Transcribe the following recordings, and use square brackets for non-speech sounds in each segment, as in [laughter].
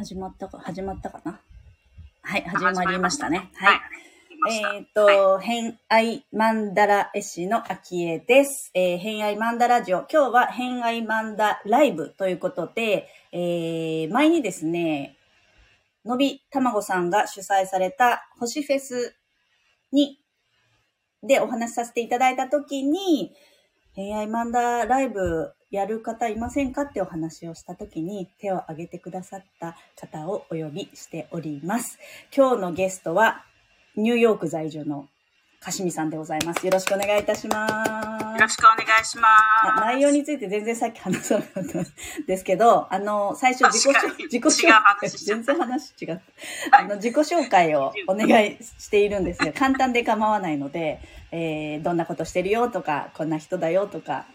始まったか、始まったかな？はい、始まりましたね。はいはい。えっ、と、偏愛マンダラ絵師の秋江です。えー、偏愛マンダラジオ。今日は偏愛マンダライブということで、えー、前にですね、のびたまごさんが主催された星フェスに、でお話しさせていただいたときに、偏愛マンダライブやる方いませんかってお話をしたときに手を挙げてくださった方をお呼びしております。今日のゲストはニューヨーク在住のかしみさんでございます。よろしくお願いいたします。よろしくお願いします。内容について全然さっき話さなかったんですけど、あの、最初自己自己紹介、全然話違った。あの、自己紹介をお願いしているんですよ。簡単で構わないので、えー、どんなことしてるよとか、こんな人だよとか、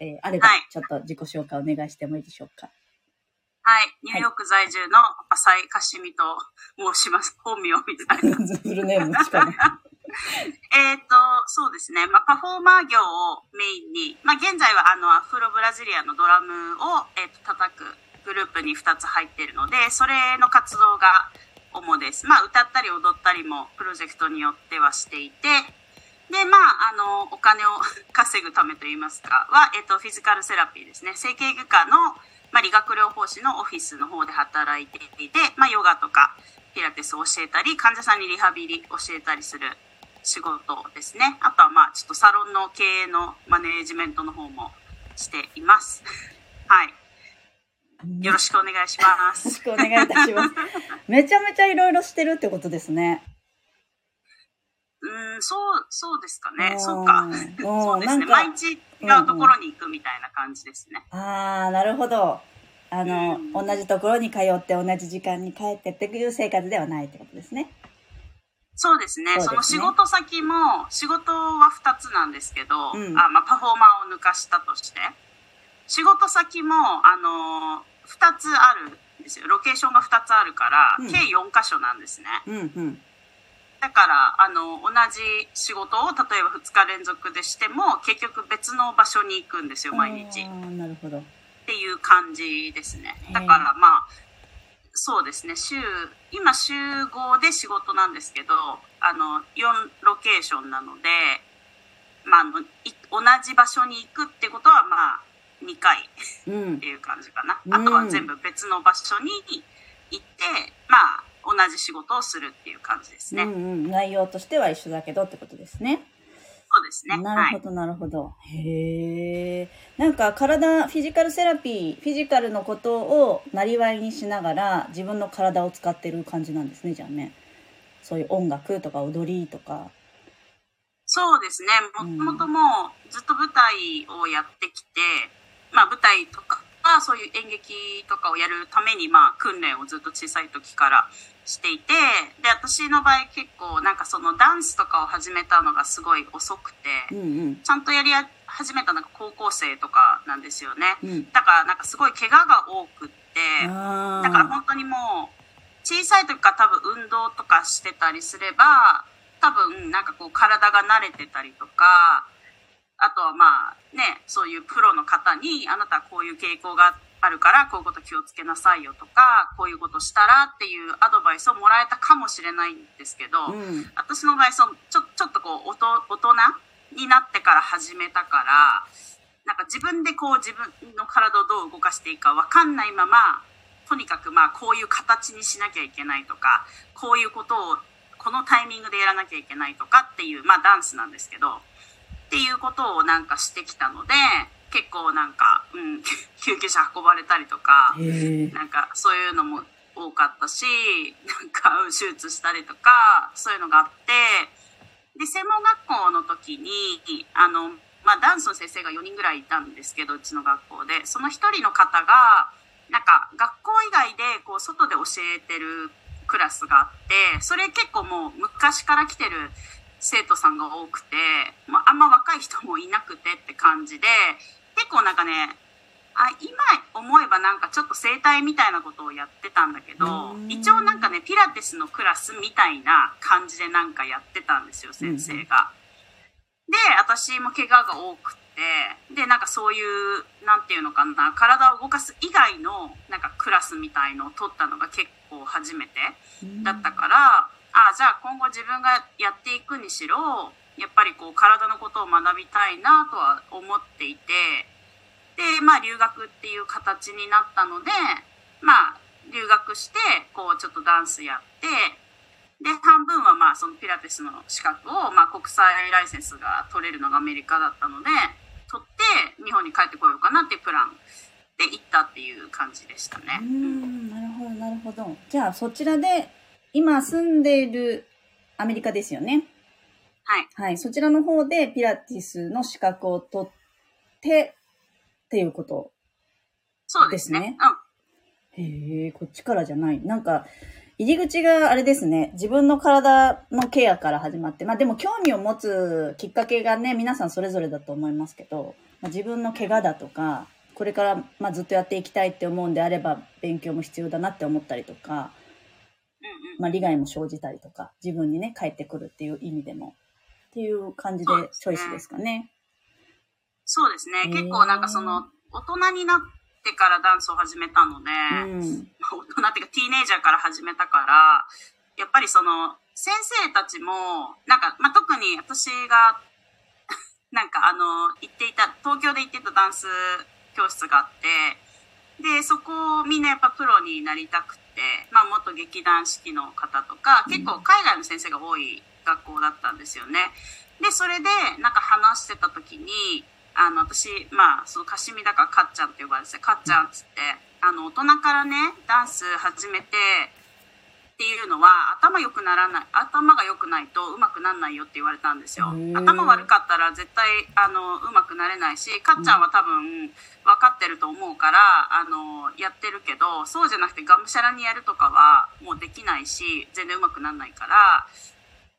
えー、あればはい、ちょっと自己紹介お願いしてもいいでしょうか。はい。ニューヨーク在住の浅井かしみと申します。本名みたいな。フルネームしかも。[laughs] えっと、そうですね。まあ、パフォーマー業をメインに、まあ、現在はあの、アフロブラジリアのドラムを、えっと、叩くグループに2つ入っているので、それの活動が主です。まあ、歌ったり踊ったりもプロジェクトによってはしていて、で、まあ、あの、お金を [laughs] 稼ぐためといいますか、は、えっと、フィジカルセラピーですね。整形外科の、まあ、理学療法士のオフィスの方で働いていて、まあ、ヨガとかピラティスを教えたり、患者さんにリハビリ教えたりする仕事ですね。あとは、まあ、ちょっとサロンの経営のマネージメントの方もしています。[laughs] はい。よろしくお願いします。よろしくお願いいたします。[laughs] めちゃめちゃいろいろしてるってことですね。うん、そう、そうですかね。うんそうか。うん [laughs] そうですね。毎日違うところに行くみたいな感じですね。ああ、なるほど。あの、うん同じところに通って同じ時間に帰ってっていう生活ではないってことですね。そうですね。そねその仕事先も、仕事は2つなんですけど、うんあまあ、パフォーマーを抜かしたとして、仕事先も、あのー、2つあるんですよ。ロケーションが2つあるから、うん計4箇所なんですね。うんうん。だから、あの、同じ仕事を例えば2日連続でしても、結局別の場所に行くんですよ、毎日。なるほど。っていう感じですねだからまあ、そうですね、週、今週5で仕事なんですけど、あの、4ロケーションなので、まあ、同じ場所に行くってことはまあ、2回っうんて。いう感じかな。うんあとは全部別の場所に行って、まあ、同じ仕事をするっていう感じですね。うんうん。内容としては一緒だけどってことですね。そうですね。はい。なるほど、なるほど。へえ。なんか体、フィジカルセラピー、フィジカルのことをなりわいにしながら自分の体を使ってる感じなんですね、じゃあね。そういう音楽とか踊りとか。そうですね。もともともうずっと舞台をやってきて、まあ舞台とか、そういう演劇とかをやるために、まあ訓練をずっと小さい時からしていて、で、私の場合結構なんかそのダンスとかを始めたのがすごい遅くて、うんうん。ちゃんとやり始めたのが高校生とかなんですよね。うん。だからなんかすごい怪我が多くって。だから本当にもう小さい時から多分運動とかしてたりすれば多分なんかこう体が慣れてたりとかあとはまあねそういうプロの方にあなたはこういう傾向があるからこういうこと気をつけなさいよとかこういうことしたらっていうアドバイスをもらえたかもしれないんですけど、うん。私の場合そのちょちょっとこうおと大人になってから始めたからなんか自分でこう自分の体をどう動かしていいか分かんないままとにかくまあこういう形にしなきゃいけないとかこういうことをこのタイミングでやらなきゃいけないとかっていうまあダンスなんですけどっていうことをなんかしてきたので結構なんか、うん、[laughs] 救急車運ばれたりとか。なんかそういうのも多かったし、なんかうん手術したりとか、そういうのがあって、で、専門学校の時に、あの、まあ、ダンスの先生が4人ぐらいいたんですけど、うちの学校で、その1人の方が、なんか学校以外で、こう、外で教えてるクラスがあって、それ結構もう昔から来てる生徒さんが多くて、まあ、あんま若い人もいなくてって感じで、結構なんかね、あ今思えばなんかちょっと整体みたいなことをやってたんだけどうん。一応なんかねピラティスのクラスみたいな感じでなんかやってたんですよ先生が。で、私も怪我が多くて、で、なんかそういう、なんていうのかな、体を動かす以外の、なんかクラスみたいのを取ったのが結構初めてだったから、あじゃあ今後自分がやっていくにしろ、やっぱりこう体のことを学びたいなとは思っていて、で、まあ留学っていう形になったので、まあ留学して、こうちょっとダンスやって、で、半分はまあそのピラティスの資格を、まあ国際ライセンスが取れるのがアメリカだったので、取って日本に帰ってこようかなっていうプランで行ったっていう感じでしたね。うん、なるほど、なるほど。じゃあ、そちらで、今住んでいるアメリカですよね。はい。はい。そちらの方でピラティスの資格を取って、っていうこと。そうですね。うん。へえ、こっちからじゃない。なんか、入り口があれですね。自分の体のケアから始まって。まあでも興味を持つきっかけがね、皆さんそれぞれだと思いますけど、まあ、自分の怪我だとか、これから、まあ、ずっとやっていきたいって思うんであれば、勉強も必要だなって思ったりとか。まあ、利害も生じたりとか、自分にね、返ってくるっていう意味でも、っていう感じでそうですねチョイスですかね。そうですね。へー結構なんかその、大人になってからダンスを始めたので、うん。まあ大人っていうかティーネイジャーから始めたから、やっぱりその、先生たちも、なんか、まあ、特に私が、[laughs] なんかあの、行っていた、東京で行ってたダンス教室があって、で、そこをみんなやっぱプロになりたくて、まあ、元劇団四季の方とか、結構海外の先生が多い学校だったんですよね。で、それで、なんか話してた時に、あの、私、まあ、その、かしみだからかっちゃんって呼ばれてて、かっちゃんっつって、あの、大人からね、ダンス始めて、っていうのは、頭良くならない、頭が良くないと上手くならないよって言われたんですよ頭悪かったら絶対、あの、上手くなれないし、かっちゃんは多分、分かってると思うから、あの、やってるけど、そうじゃなくて、がむしゃらにやるとかは、もうできないし、全然上手くならないから、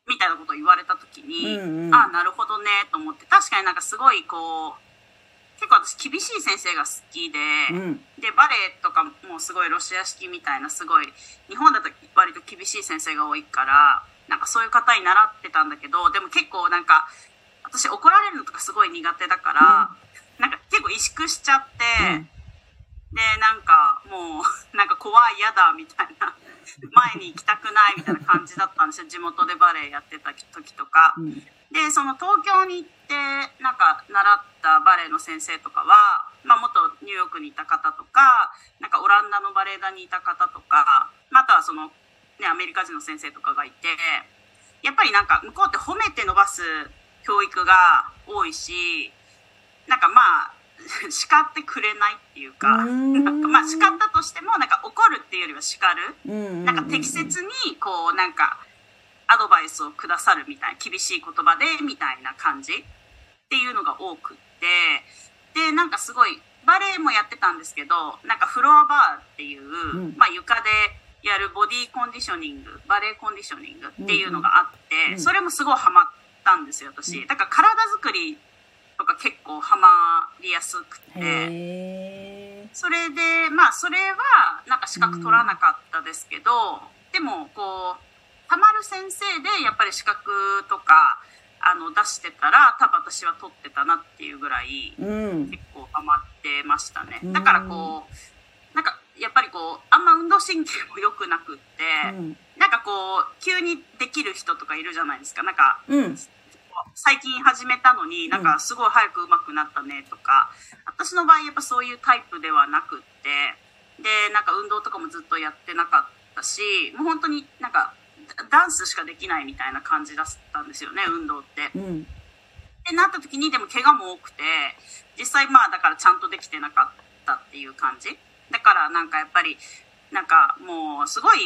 みたいなことを言われた時に、うんうん。あなるほどねと思って。確かになんかすごいこう結構私厳しい先生が好きで、うん。でバレエとかもすごいロシア式みたいなすごい日本だと割と厳しい先生が多いからなんかそういう方に習ってたんだけどでも結構なんか私怒られるのとかすごい苦手だから、なんか結構萎縮しちゃって、うんでなんかもう [laughs] なんか怖い嫌だみたいな前に行きたくないみたいな感じだったんですよ [laughs] 地元でバレエやってた時とか。うん。でその東京に行ってなんか習ったバレエの先生とかは、まあ、元ニューヨークにいた方とかなんかオランダのバレエ団にいた方とかまたはその、ね、アメリカ人の先生とかがいてやっぱりなんか向こうって褒めて伸ばす教育が多いしなんかまあ [laughs] 叱ってくれないっていうかなんかまあ叱ったとしてもなんか怒るっていうよりは叱る。うんうんうん。なんか適切にこうなんかアドバイスをくださるみたいな厳しい言葉でみたいな感じっていうのが多くって。でなんかすごいバレエもやってたんですけどなんかフロアバーっていう、ん。まあ、床でやるボディコンディショニングバレエコンディショニングっていうのがあって、うんそれもすごいハマったんですよ私。だから体作りとか結構ハマりやすくて。それでまあそれはなんか資格取らなかったですけど、でもこうたまる先生でやっぱり資格とかあの出してたら多分私は取ってたなっていうぐらいうん。結構ハマってましたねうんだからこうなんかやっぱりこうあんま運動神経も良くなくって、うん。なんかこう急にできる人とかいるじゃないですかなんかうん。最近始めたのになんかすごい早く上手くなったねとか、私の場合やっぱそういうタイプではなくってでなんか運動とかもずっとやってなかったしもう本当になんかダダンスしかできないみたいな感じだったんですよね運動って。うん。ってなった時にでも怪我も多くて実際まあだからちゃんとできてなかったっていう感じだからなんかやっぱりなんかもうすごい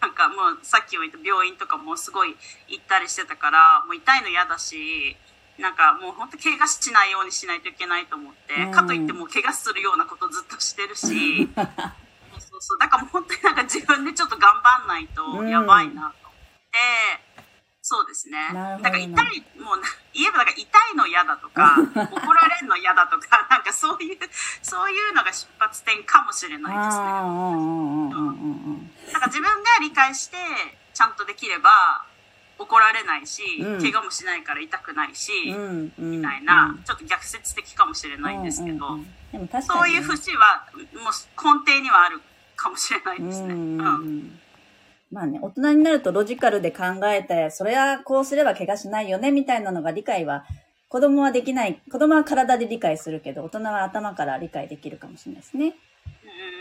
なんかもうさっきも言った病院とかもすごい行ったりしてたからもう痛いの嫌だしなんかもう本当怪我しないようにしないといけないと思って、うんかといってもう怪我するようなことずっとしてるし [laughs] そうそうだからもう本当になんか自分でちょっと頑張んないとやばいなと思って。そうですね。だから痛い、もうな、言えばなんか痛いの嫌だとか、[laughs] 怒られるの嫌だとか、なんかそういう、そういうのが出発点かもしれないですね。なんか自分が理解して、ちゃんとできれば、怒られないし、うん。怪我もしないから痛くないし、うんうん。みたいな、ちょっと逆説的かもしれないんですけど、うんうんうん。そういう節はもう根底にはあるかもしれないですね。うんうんまあね、大人になるとロジカルで考えて、それはこうすれば怪我しないよね、みたいなのが理解は、子供はできない、子供は体で理解するけど、大人は頭から理解できるかもしれないですね。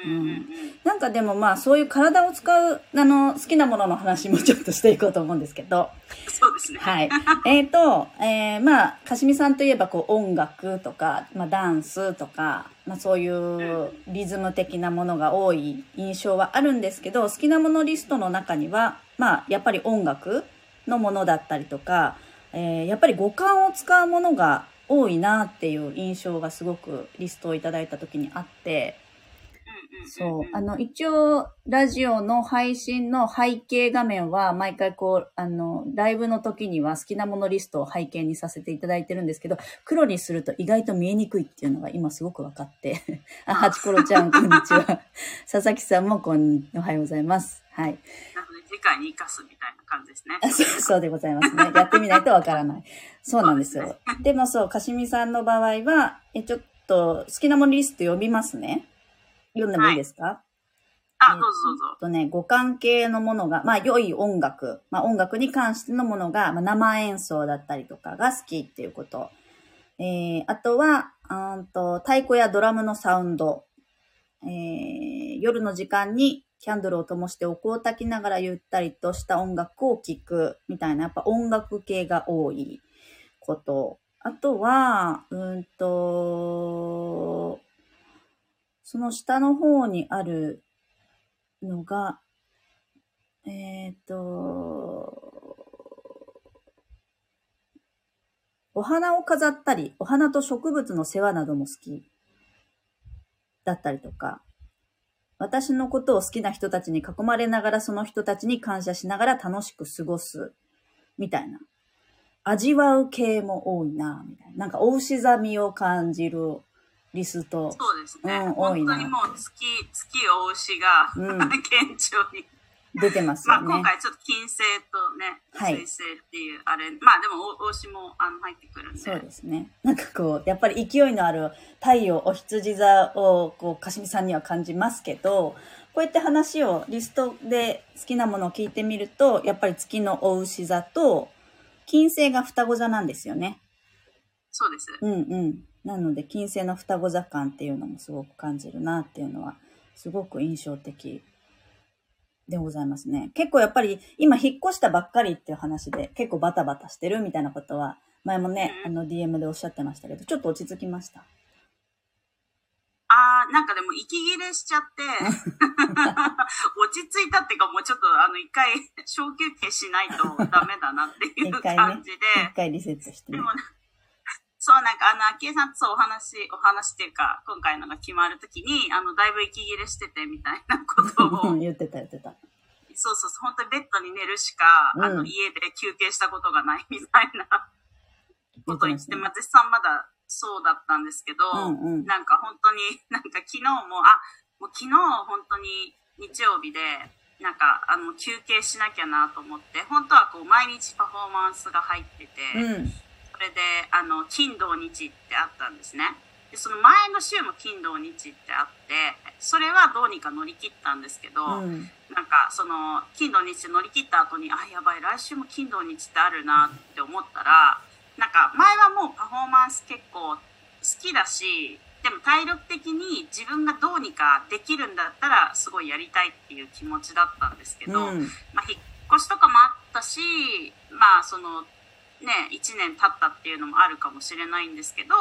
うんなんかでもまあそういう体を使う、あの、好きなものの話もちょっとしていこうと思うんですけど。そうですね。はい。[laughs] えっと、えー、まあ、かしみさんといえばこう音楽とか、まあダンスとか、まあそういうリズム的なものが多い印象はあるんですけど、好きなものリストの中には、まあやっぱり音楽のものだったりとか、えーやっぱり五感を使うものが多いなっていう印象がすごくリストをいただいた時にあって、そう。あの、一応、ラジオの配信の背景画面は、毎回こう、あの、ライブの時には好きなものリストを背景にさせていただいてるんですけど、黒にすると意外と見えにくいっていうのが今すごく分かって。[laughs] あ、ハチコロちゃん、こんにちは。[laughs] 佐々木さんもこんに、おはようございます。はい。なので次回に生かすみたいな感じですね。あそうそうでございますね。[laughs] やってみないとわからない。そうなんですよ。でもそう、かしみさんの場合は、え、ちょっと、好きなものリスト読みますね。読んでもいいですか、あ、どうぞどうぞ。とね、五感系のものが、まあ、良い音楽、まあ、音楽に関してのものが、まあ、生演奏だったりとかが好きっていうこと。えー、あとは、あーんと、太鼓やドラムのサウンド。えー、夜の時間にキャンドルを灯してお香を焚きながらゆったりとした音楽を聴くみたいな、やっぱ音楽系が多いこと。あとは、うーんと、その下の方にあるのが、えっ、と、お花を飾ったり、お花と植物の世話なども好きだったりとか、私のことを好きな人たちに囲まれながらその人たちに感謝しながら楽しく過ごす、みたいな。味わう系も多いな、みたいな。なんか、お牛座みを感じるリスト。そうですね。うん多本いな当にもう月、月大牛が、うん [laughs] 顕著に。出てますまあ。今回ちょっと金星とね、はい水星っていうあれ、まあでも大牛もあの入ってくるんで。そうですね。なんかこう、やっぱり勢いのある太陽、お羊座を、こう、かしみさんには感じますけど、こうやって話をリストで好きなものを聞いてみると、やっぱり月のお牛座と、金星が双子座なんですよね。そうです。うんうん。なので、金星の双子座感っていうのもすごく感じるなっていうのは、すごく印象的でございますね。結構やっぱり、今引っ越したばっかりっていう話で、結構バタバタしてるみたいなことは、前もね、あうんの DM でおっしゃってましたけど、ちょっと落ち着きました？あー、なんかでも息切れしちゃって、[laughs] 落ち着いたっていうかもうちょっとあの一回小休憩しないとダメだなっていう [laughs] 一回ね感じで、一回リセットしてねでも。そうなんかあの、昭恵さんとそうお話、お話っていうか、今回のが決まるときに、あの、だいぶ息切れしててみたいなことを、[laughs] 言ってた言ってた。そうそうそう、本当にベッドに寝るしか、あの、うん家で休憩したことがないみたいなことを言って、言ってままあ、絶賛まだそうだったんですけど、うんうんなんか本当に、なんか昨日も、あ、もう昨日本当に日曜日で、なんか、あの、休憩しなきゃなと思って、本当はこう、毎日パフォーマンスが入ってて、うん。それで、あの、金土日ってあったんですね。で、その前の週も金土日ってあって、それはどうにか乗り切ったんですけど、うん。なんかその金土日乗り切った後にあやばい来週も金土日ってあるなって思ったらなんか前はもうパフォーマンス結構好きだしでも体力的に自分がどうにかできるんだったらすごいやりたいっていう気持ちだったんですけど、うん。まあ、引っ越しとかもあったしまあそのね1年経ったっていうのもあるかもしれないんですけど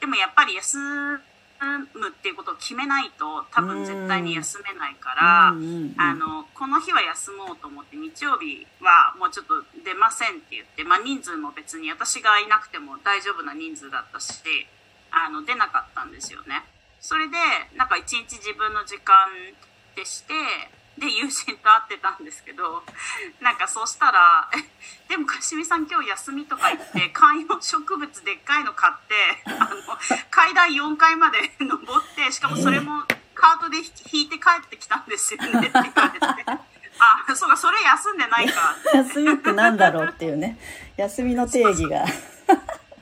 でもやっぱり休むっていうことを決めないと多分絶対に休めないから。うんうんうんあのこの日は休もうと思って日曜日はもうちょっと出ませんって言って、まあ、人数も別に私がいなくても大丈夫な人数だったしあの出なかったんですよね。それでなんか一日自分の時間でしてで友人と会ってたんですけどなんかそうしたらえ「でもかしみさん今日休み」とか言って [laughs] 観葉植物でっかいの買ってあの階段4階まで登ってしかもそれもカートで引いて帰ってきたんですよねって言われて。[laughs] あ、そうか、それ休んでないか。休みってなんだろうっていうね。休みの定義が。そう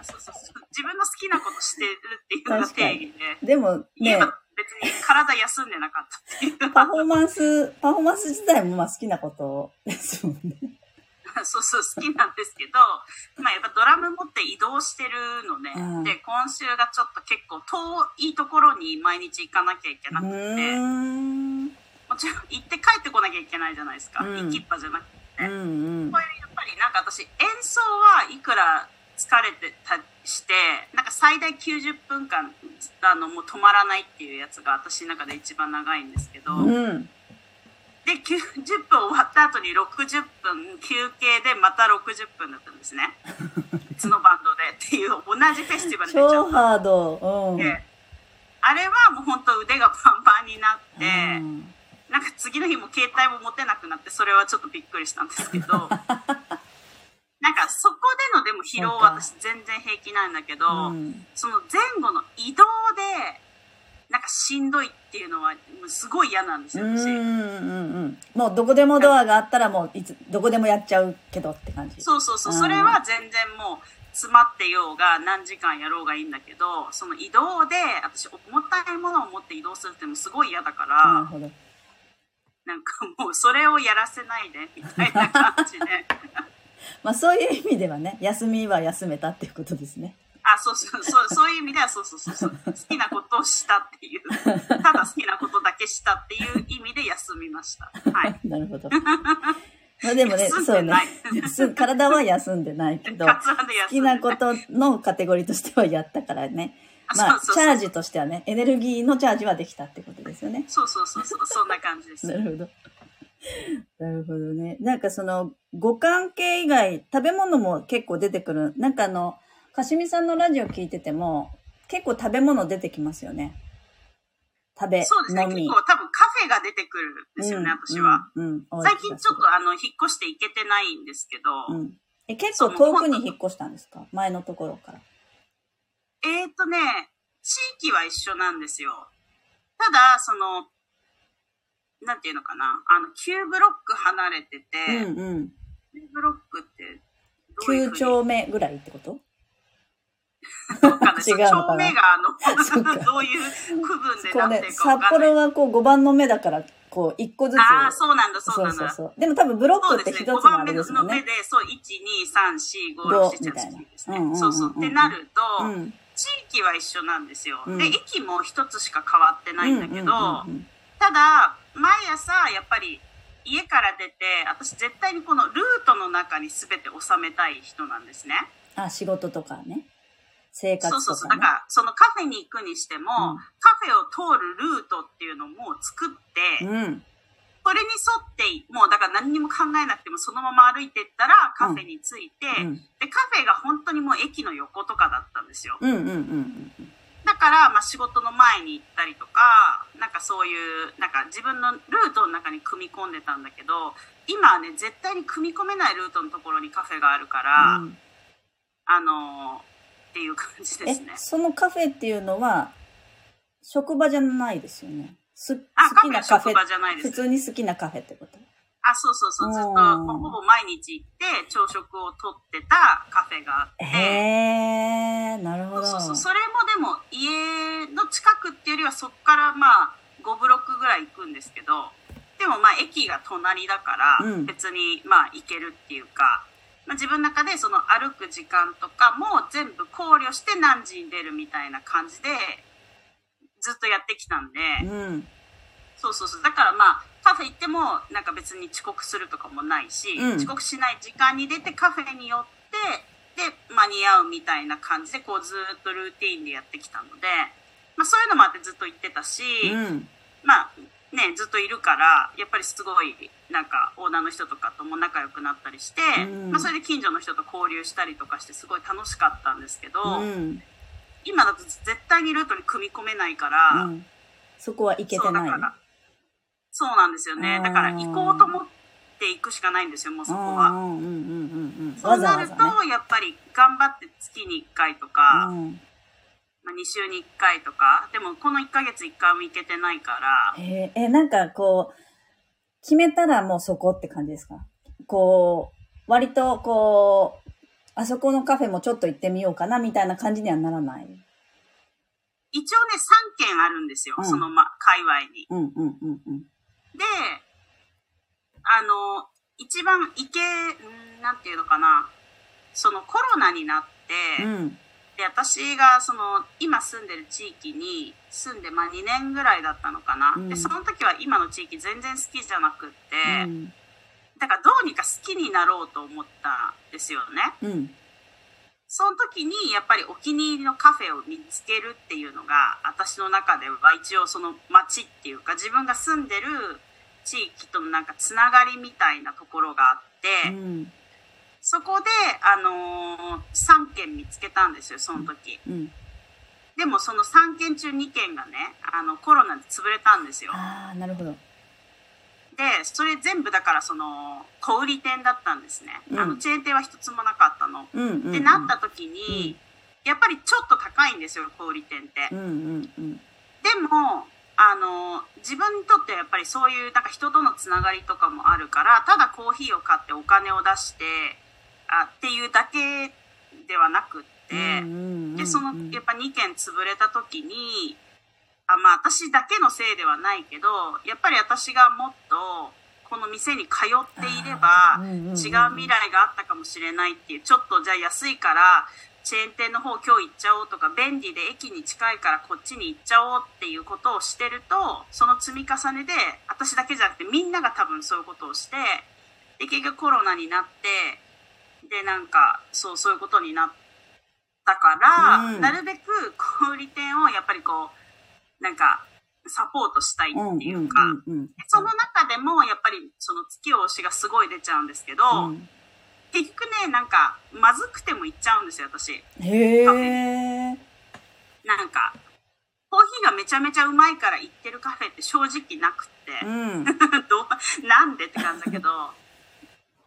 そうそう。自分の好きなことしてるっていうのが定義で。でもね別に体休んでなかったっていう。パフォーマンス、パフォーマンス自体もまあ好きなことですもんね。そうそう、好きなんですけど、まあやっぱドラム持って移動してるので、うんで、今週がちょっと結構遠いところに毎日行かなきゃいけうなくて。もちろん行って帰ってこなきゃいけないじゃないですか。うん行きっぱじゃなくて。うんうんこ。れやっぱりなんか私演奏はいくら疲れてたしてなんか最大90分間あのもう止まらないっていうやつが私の中で一番長いんですけど、うん。で90分終わった後に60分休憩でまた60分だったんですね [laughs] 別のバンドでっていう同じフェスティバルで出ちゃっ超ハード。うん。てあれはもう本当腕がパンパンになって、うんなんか次の日も携帯も持てなくなってそれはちょっとびっくりしたんですけど [laughs] なんかそこでのでも疲労は私全然平気なんだけど、うんその前後の移動でなんかしんどいっていうのはもうすごい嫌なんですよ私。うんうんうん。もうどこでもドアがあったらもういつ、どこでもやっちゃうけどって感じ。そうそうそううんそれは全然もう詰まってようが何時間やろうがいいんだけどその移動で私重たいものを持って移動するってもすごい嫌だから、なるほど。なんかもうそれをやらせないでみたいな感じで。[laughs] まあそういう意味ではね、休みは休めたっていうことですね。あ、そうそう、そう、そういう意味では、そうそうそうそう。好きなことをしたっていう、ただ好きなことだけしたっていう意味で休みました。はい。[laughs] なるほど。まあでもね、そうね体は休んでないけど、好きなことのカテゴリーとしてはやったからね。まあ、チャージとしてはね、エネルギーのチャージはできたってことですよね。そうそうそうそう、そんな感じです。なるほど。[laughs] なるほどね。なんかその、五感系以外、食べ物も結構出てくる。なんかあの、かしみさんのラジオ聞いてても、結構食べ物出てきますよね。食べ、そうですね。結構多分カフェが出てくるんですよね、うん私は。。うん、うん最近ちょっとあの、引っ越して行けてないんですけど、うん。え、結構遠くに引っ越したんですか？前のところから。えーとね、地域は一緒なんですよ。ただ、その、なんていうのかな、あの、9ブロック離れてて、うんうん。9ブロックってどういう9ふうに？丁目ぐらいってこと？違うのかな？丁目があの、[laughs] どういう区分でなってる、かかんない。幌はこう5番の目だから、こう1個ずつ。ああ、そうなんだ、そうなんだ。そうそう。でも多分ブロックってそうですね。5一つのあですもんね。の目で、そう、1、2、3、4、5、6、7、みたいな8、9ですうんうんうんうんね。そうそう。ってなると、うん。地域は一緒なんですよ。うんで、駅も一つしか変わってないんだけど、うんうんうんうんただ、毎朝、やっぱり、家から出て、私絶対にこのルートの中に全て収めたい人なんですね。あ、仕事とかね。生活とか、ね。そうそうそう。だから、そのカフェに行くにしても、うんカフェを通るルートっていうのも作って、うん。それに沿って、もうだから何にも考えなくてもそのまま歩いてったらカフェに着いて、うん。で、カフェが本当にもう駅の横とかだったんですよ。うんうんうんうん。だから、まあ仕事の前に行ったりとか、なんかそういう、なんか自分のルートの中に組み込んでたんだけど、今はね、絶対に組み込めないルートのところにカフェがあるから、うんあのーっていう感じですねえ、。そのカフェっていうのは、職場じゃないですよね。すあ、好きなカフェ職場じゃないです。普通に好きなカフェってこと？あ、そうそうそう。ずっと、ほぼ毎日行って、朝食をとってたカフェがあって、へー、なるほど。そうそうそれもでも、家の近くっていうよりは、そこからまあ、5ブロックぐらい行くんですけど、でもまあ、駅が隣だからうん、別にまあ、行けるっていうか、まあ、自分の中でその歩く時間とかも全部考慮して何時に出るみたいな感じで、ずっとやってきたんで、うん。そうそうそう。だからまあ、カフェ行っても、なんか別に遅刻するとかもないし、うん遅刻しない時間に出てカフェに寄って、で、間に合うみたいな感じで、こうずっとルーティーンでやってきたので、まあそういうのもあってずっと行ってたし、うん。まあね、ずっといるから、やっぱりすごい、なんかオーナーの人とかとも仲良くなったりして、うんまあそれで近所の人と交流したりとかして、すごい楽しかったんですけど、うん。今だと絶対にルートに組み込めないから、うん。そこは行けてない。そうなんですよね。だから行こうと思って行くしかないんですよ、もうそこは。うんうんうんうんうん。そうなると、やっぱり頑張って月に1回とか。うんまあ、2週に1回とか、でもこの1ヶ月1回も行けてないから、えーえ、なんかこう、決めたらもうそこって感じですか？こう、割とこう、あそこのカフェもちょっと行ってみようかなみたいな感じにはならない？一応ね、3軒あるんですよ。うんその、ま、界隈に。うんうんうんうん。で、あの、一番行け、んなんていうのかな。そのコロナになって、うん。で、私がその、今住んでる地域に住んで、まあ2年ぐらいだったのかな。うんで、その時は今の地域全然好きじゃなくって、うん。だからどうにか好きになろうと思ったんですよね。うん。その時にやっぱりお気に入りのカフェを見つけるっていうのが私の中では一応その街っていうか自分が住んでる地域とのなんかつながりみたいなところがあって、うん。そこで、あのー3軒見つけたんですよ、その時。うん。でもその3軒中2軒がね、あのコロナで潰れたんですよ。ああ、なるほど。で、それ全部だからその小売店だったんですね。うんあのチェーン店は一つもなかったの。うんうん、うん。ってなった時に、やっぱりちょっと高いんですよ、小売店って。うんうんうん。でも、あの、自分にとってはやっぱりそういうなんか人とのつながりとかもあるから、ただコーヒーを買ってお金を出して、あっていうだけではなくって、で、その、やっぱ2軒潰れた時に、あまあ私だけのせいではないけど、やっぱり私がもっとこの店に通っていれば、違う未来があったかもしれないっていう、ちょっとじゃあ安いから、チェーン店の方今日行っちゃおうとか、便利で駅に近いからこっちに行っちゃおうっていうことをしてると、その積み重ねで、私だけじゃなくてみんなが多分そういうことをして、で、結局コロナになって、で、なんか、そう、そういうことになったから、うんなるべく小売店をやっぱりこう、なんか、サポートしたいっていうか、うんうんうんうん、その中でもやっぱりその月を押しがすごい出ちゃうんですけど、うん結局ね、なんか、まずくても行っちゃうんですよ、私。へえ。なんか、コーヒーがめちゃめちゃうまいから行ってるカフェって正直なくって、うん。[laughs] どうなんでって感じだけど、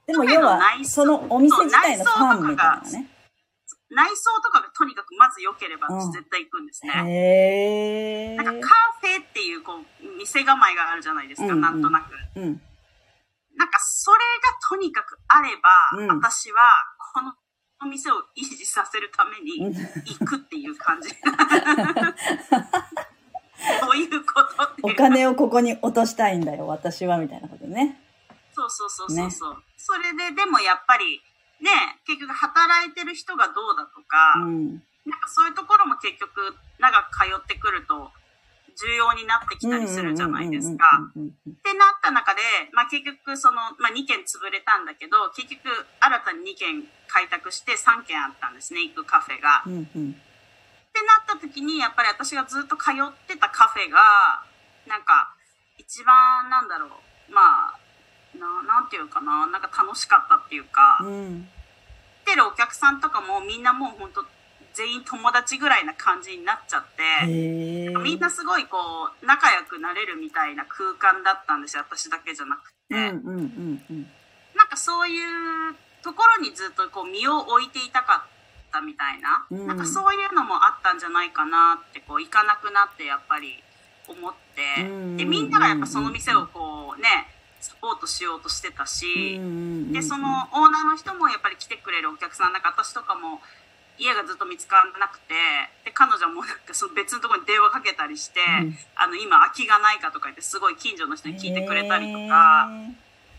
でも要は内、装そのお店自体のファンみたいなね。内装とかがとにかくまず良ければ絶対行くんですね。へえ。なんかカフェっていうこう、店構えがあるじゃないですか、うんうんなんとなく。うん。なんかそれがとにかくあれば、うん私はこのお店を維持させるために行くっていう感じ。[laughs] どういうことお金をここに落としたいんだよ、私は、みたいなことね。そうそうそうそうそう、それででもやっぱりね結局働いてる人がどうだとか、うん。なんかそういうところも結局長く通ってくると重要になってきたりするじゃないですか。ってなった中で、まあ、結局その、まあ、2軒潰れたんだけど結局新たに2軒開拓して3軒あったんですね行くカフェが。うんうんってなった時にやっぱり私がずっと通ってたカフェがなんか一番なんだろうまあななんていうかななんか楽しかったっていうか、うん。うん。来てるお客さんとかもみんなもう本当全員友達ぐらいな感じになっちゃって。みんなすごいこう仲良くなれるみたいな空間だったんですよ私だけじゃなくて、うんうんうんうん。なんかそういうところにずっとこう身を置いていたかったみたいな、うんなんかそういうのもあったんじゃないかなってこう行かなくなってやっぱり思って、うんでみんながやっぱその店をこうねサポートしようとしてたし、でそのオーナーの人もやっぱり来てくれるお客さんなんか私とかも家がずっと見つからなくてで彼女もなんかその別のところに電話かけたりして、うん。あの今空きがないかとか言ってすごい近所の人に聞いてくれたりとか、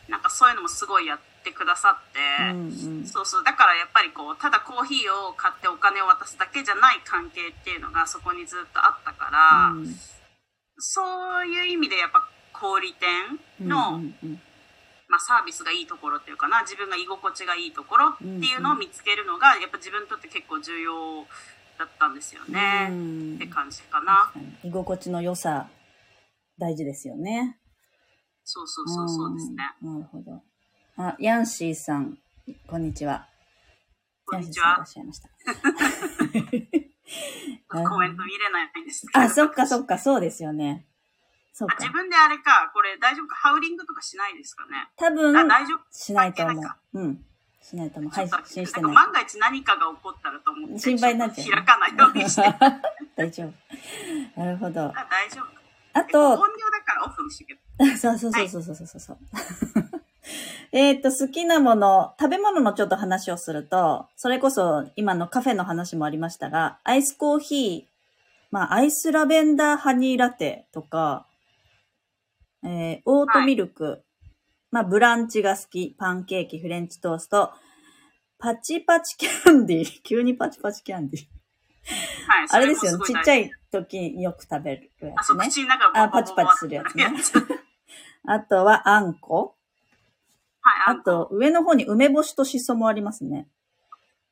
なんかそういうのもすごいやってくださって、うんうん。そうそう。だからやっぱりこうただコーヒーを買ってお金を渡すだけじゃない関係っていうのがそこにずっとあったから、うん。そういう意味でやっぱ小売店の、うんうんまあ、サービスがいいところっていうかな自分が居心地がいいところっていうのを見つけるのがやっぱ自分にとって結構重要だったんですよね、うんって感じかな居心地の良さ、大事ですよね。そうそうそうそうですねうん。なるほど。あ、ヤンシーさん、こんにちは。こんにちはシーさんいらっしゃいました。コメント見れないんですあ、そっかそっか、そうですよね。そっかあ自。分であれかこれ大丈夫かハウリングとかしないですかね多分、あ大丈夫しないと思ううん。しないと思う。配信してない。万が一何かが起こったらと思って心配になっちゃう開かないようにしてあ [laughs] 大丈夫。なるほど。大丈夫あ音量と、だからオフにしてけど。そうそうそうそうそうそうそう。[laughs] えっと、好きなもの、食べ物のちょっと話をすると、それこそ今のカフェの話もありましたが、アイスコーヒー、まあ、アイスラベンダーハニーラテとか、えー、オートミルク、まあ、ブランチが好き、パンケーキ、フレンチトースト、パチパチキャンディー、[laughs] 急にパチパチキャンディー。はい。あれですよね、ちっちゃい。い時によく食べるやつね。あ、パチパチするやつね。[laughs] あとは、あんこ。はい。あと、上の方に梅干しとしそもありますね。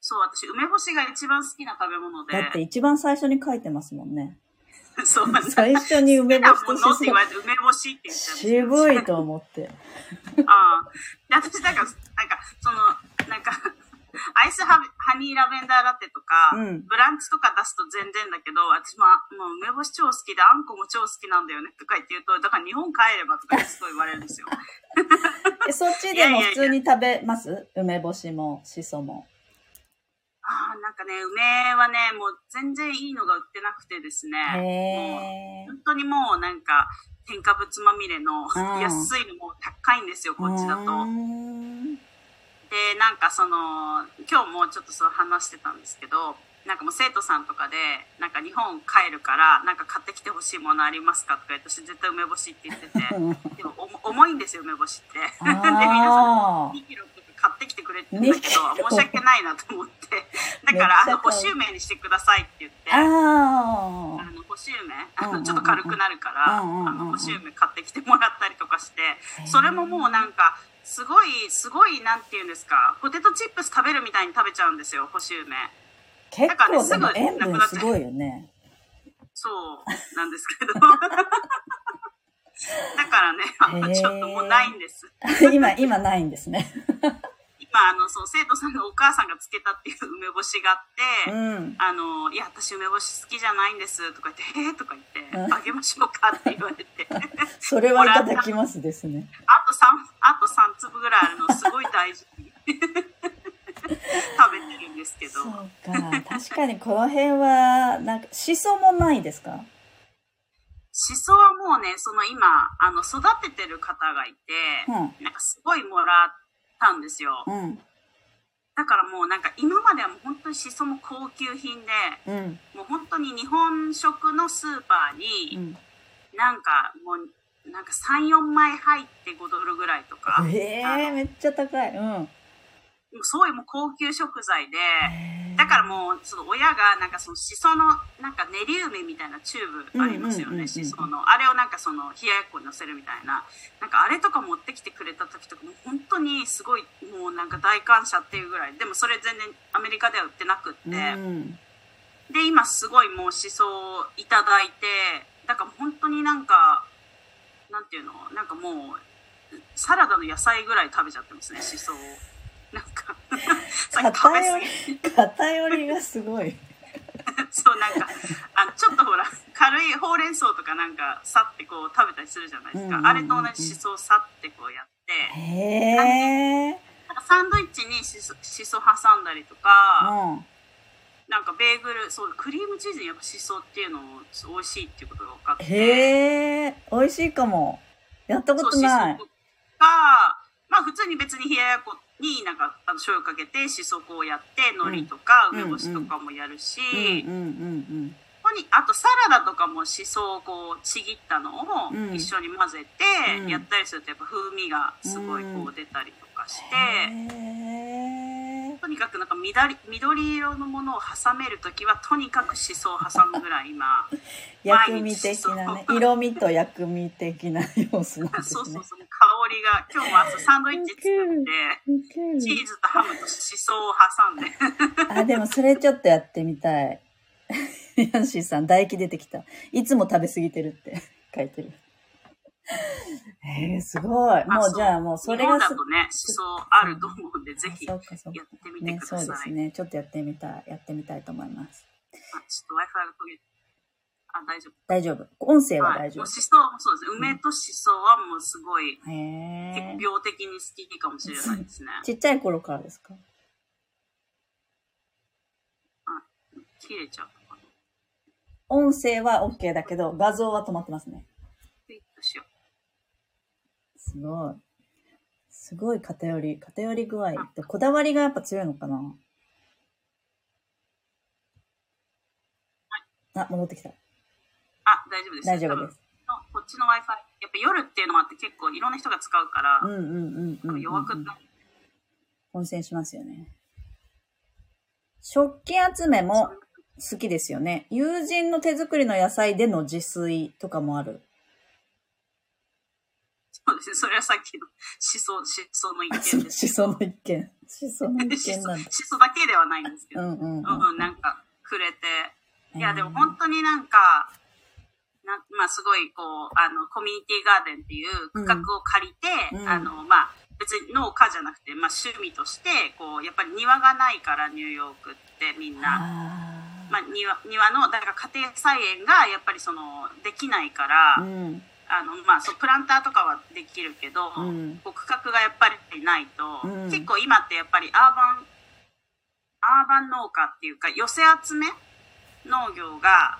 そう、私、梅干しが一番好きな食べ物で。だって一番最初に書いてますもんね。[laughs] そう、最初に梅干しとし梅干しって渋いと思って。ああ。で、私、なんか、なんか、その、なんか、アイスハハニーラベンダーラテとか、うんブランチとか出すと全然だけど、私も、もう梅干し超好きで、あんこも超好きなんだよねとか言って言うと、だから日本帰ればとかすごい言われるんですよ。[laughs] えそっちでも普通に食べます？梅干しもしそも。ああ、なんかね、梅はね、もう全然いいのが売ってなくてですね。へー。本当にもうなんか、添加物まみれのん安いのも高いんですよ、こっちだと。で、なんかその、今日もちょっとそう話してたんですけど、なんかもう生徒さんとかで、なんか日本帰るから、なんか買ってきてほしいものありますかとか言って、私絶対梅干しって言ってて、[laughs] でもお重いんですよ、梅干しって。[laughs] で、皆さんあ2キロ買ってきてくれてんだけど、2キロ申し訳ないなと思って。[laughs] だから、あの、めっちゃ買う干し梅にしてくださいって言って、あ。ああの、干し梅、あの、ちょっと軽くなるから、あの、干し梅買ってきてもらったりとかしてそれももうなんか、すごい、すごい、なんて言うんですか、ポテトチップス食べるみたいに食べちゃうんですよ、干し梅。結構でも塩分すごいよね。そう、なんですけど。[laughs] だからね、あの、ちょっともうないんです。[laughs] 今、今ないんですね。[laughs] 今、あの、そう、生徒さんのお母さんがつけたっていう梅干しがあって、うん。あの、いや、私梅干し好きじゃないんです、とか言って、えー、とか言って、うんあげましょうかって言われて。[laughs] それはいただきますですね。あと3、あと3粒ぐらいあるの、すごい大事に食べてるんですけど。そうか。確かにこの辺は、なんか、しそもないですか？しそはもうね、その今、あの、育ててる方がいて、うん。なんかすごいもらったんですよ。うん。だからもうなんか今まではもう本当にしそも高級品で、うん。もう本当に日本食のスーパーうに、ん。なんかもう、なんか3、4枚入って5ドルぐらいとか、ええめっちゃ高い。うん。もうそういうもう高級食材で、だからもう、その親が、なんかそのしその、なんか練り梅みたいなチューブありますよね、しその。あれをなんかその、冷ややっこに乗せるみたいな。なんかあれとか持ってきてくれた時とか、もう本当にすごい、もうなんか大感謝っていうぐらい。でもそれ全然アメリカでは売ってなくって。うん。で、今すごいもうしそをいただいて、だから本当になんか、なんていうの？なんかもう、サラダの野菜ぐらい食べちゃってますね、しそを。なんか、さっき食べ過ぎ偏りがすごい。[laughs] そう、なんか、あの、ちょっとほら、軽いほうれん草とかなんか、さってこう食べたりするじゃないですか。うんうんうんうんあれと同じしそをさってこうやって、へえ。なんかサンドイッチにしそしそ挟んだりとか、うん。なんかベーグル、そう、クリームチーズにやっぱしそっていうのも美味しいっていうことが分かって。へえ。美味しいかも。やったことないが、まあ普通に別に冷ややっこになんかあの醤油かけてしそこうやって、海苔とかうん梅干しとかもやるし、うんうんうんここにあとサラダとかもしそをこうちぎったのをうん一緒に混ぜうんてやったりするとやっぱ風味がすごいこう出たりとかして。とにかくなんか緑緑色のものを挟めるときはとにかくしそを挟むぐらい今 [laughs] 薬味的なね。色味と薬味的な要素なんですね [laughs] そうそう。そう香りが今日も朝サンドイッチ作ってチーズとハムとしそを挟んであ、でもそれちょっとやってみたい。ヤンシーさん、唾液出てきた。いつも食べ過ぎてるって [laughs] 書いてる。えー、すごい。もうじゃあもうそれがす日本だとねしそあると思うんでぜひや。ってみてね、ください、そうですね。ちょっとやってみたい。やってみたいと思います。あちょっと Wi-Fi が途切れあ大丈夫大丈夫。音声ははい、大丈もうしそそうですね梅としそはもうすごい結構え。病的に好きかもしれないですねちっちゃい頃からですか？切れちゃう音声は OK だけど、画像は止まってますね。すごい。すごい偏り、偏り具合って、こだわりがやっぱ強いのかなあ、戻ってきた。あ、大丈夫です。大丈夫です。こっちの Wi-Fi、やっぱ夜っていうのもあって結構いろんな人が使うから、うんうんうんうん。弱くな混戦しますよね。食器集めも好きですよね。友人の手作りの野菜での自炊とかもある。そうですね。それはさっきの思想、思想の一あ、件です。しその一件。しその一件なんだ思。想だけではないんですけど、うんうんうんうん。うん、なんか、くれて。いや、でも本当になんか、なまあすごいこう、あの、コミュニティガーデンっていう区画を借りて、うんあの、まあ、別に農家じゃなくて、まあ趣味として、こう、やっぱり庭がないから、ニューヨークってみんな。あまあ、庭庭のだから家庭菜園がやっぱりそのできないから、ーうん。あのまあ、そうプランターとかはできるけど、うん。こう区画がやっぱりないと、うん。結構今ってやっぱりアーバンアーバン農家っていうか寄せ集め農業が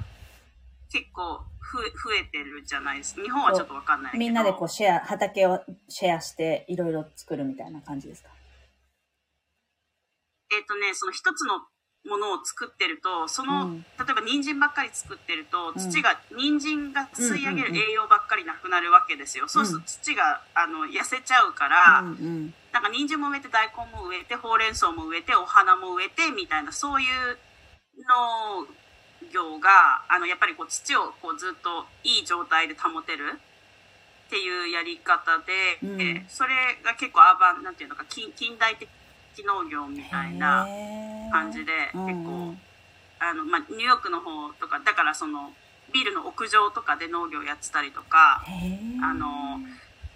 結構ふ増えてるじゃないですか。日本はちょっとわかんないけど。みんなでこうシェア、畑をシェアしていろいろ作るみたいな感じですか？えっ、とねその一つのものを作ってるとその、うん。例えば人参ばっかり作ってるとうん。土が、人参が吸い上げるうんうんうん栄養ばっかりなくなるわけですよ、そうすると土があの痩せちゃうから、うんうん。なんか人参も植えて大根も植えてほうれん草も植えてお花も植えてみたいなそういう農業があのやっぱりこう土をこうずっといい状態で保てるっていうやり方で、うん。それが結構アーバンなんていうのか近近代的農業みたいな感じで結構あの、まあ、ニューヨークの方とかだからそのビルの屋上とかで農業やってたりとかあの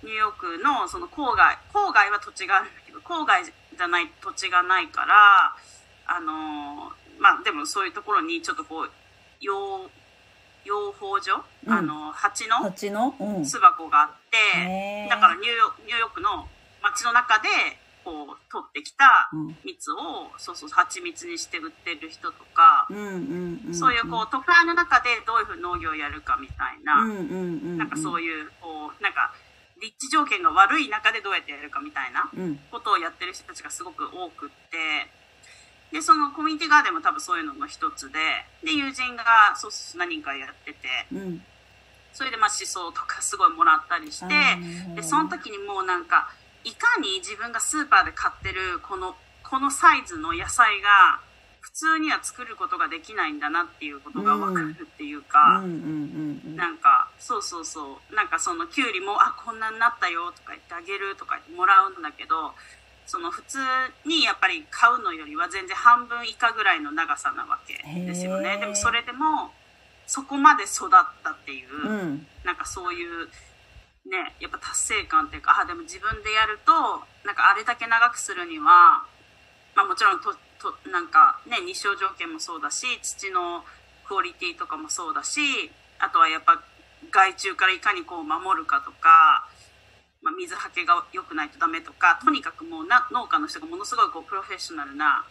ニューヨークのその郊外郊外は土地があるんだけど郊外じゃない土地がないからあのまあでもそういうところにちょっとこう養養蜂所、うんあの蜂の。巣箱があって、だからニューヨークの街の中でこう取ってきたうん蜜をそうそう蜂蜜にして売ってる人とか、うんうんうん。そういうこう都会の中でどういうふうに農業をやるかみたいな、うんうんうん。なんかそういいう、こう、なんか、立地条件が悪い中でどうやってやるかみたいなうん。うん。ことをやってる人たちがすごく多くって、で、そのコミュニティガーデンも多分そういうのの一つで、で、友人がそうそう何人かやってて、うん。それでまあ思想とかすごいもらったりして、で、その時にもうなんか、いかに自分がスーパーで買ってるこの、このサイズの野菜が、普通には作ることができないんだなっていうことがわかるっていうか。なんか、そうそうそう。なんかその、キュウリも、あ、こんなになったよとか言ってあげるとか言ってもらうんだけど、その普通にやっぱり買うのよりは全然半分以下ぐらいの長さなわけですよね。でもそれでも、そこまで育ったっていう、うん。なんかそういう、ね、やっぱ達成感っていうか、あ、でも自分でやると、なんかあれだけ長くするには、まあもちろんと、と、なんかね、日照条件もそうだし、土のクオリティとかもそうだし、あとはやっぱ害虫からいかにこう守るかとか、まあ、水はけが良くないとダメとか、とにかくもうな農家の人がものすごいこうプロフェッショナルな、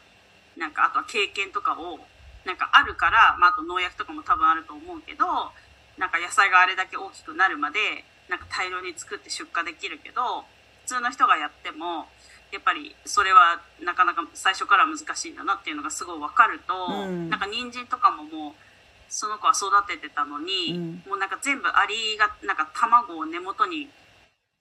なんかあとは経験とかを、なんかあるから、まああと農薬とかも多分あると思うけど、なんか野菜があれだけ大きくなるまで、なんか大量に作って出荷できるけど、普通の人がやっても、やっぱりそれはなかなか最初から難しいんだなっていうのがすごい分かると、うんなんか人参とかももう、その子は育ててたのに、うんもうなんか全部アリが、なんか卵を根元に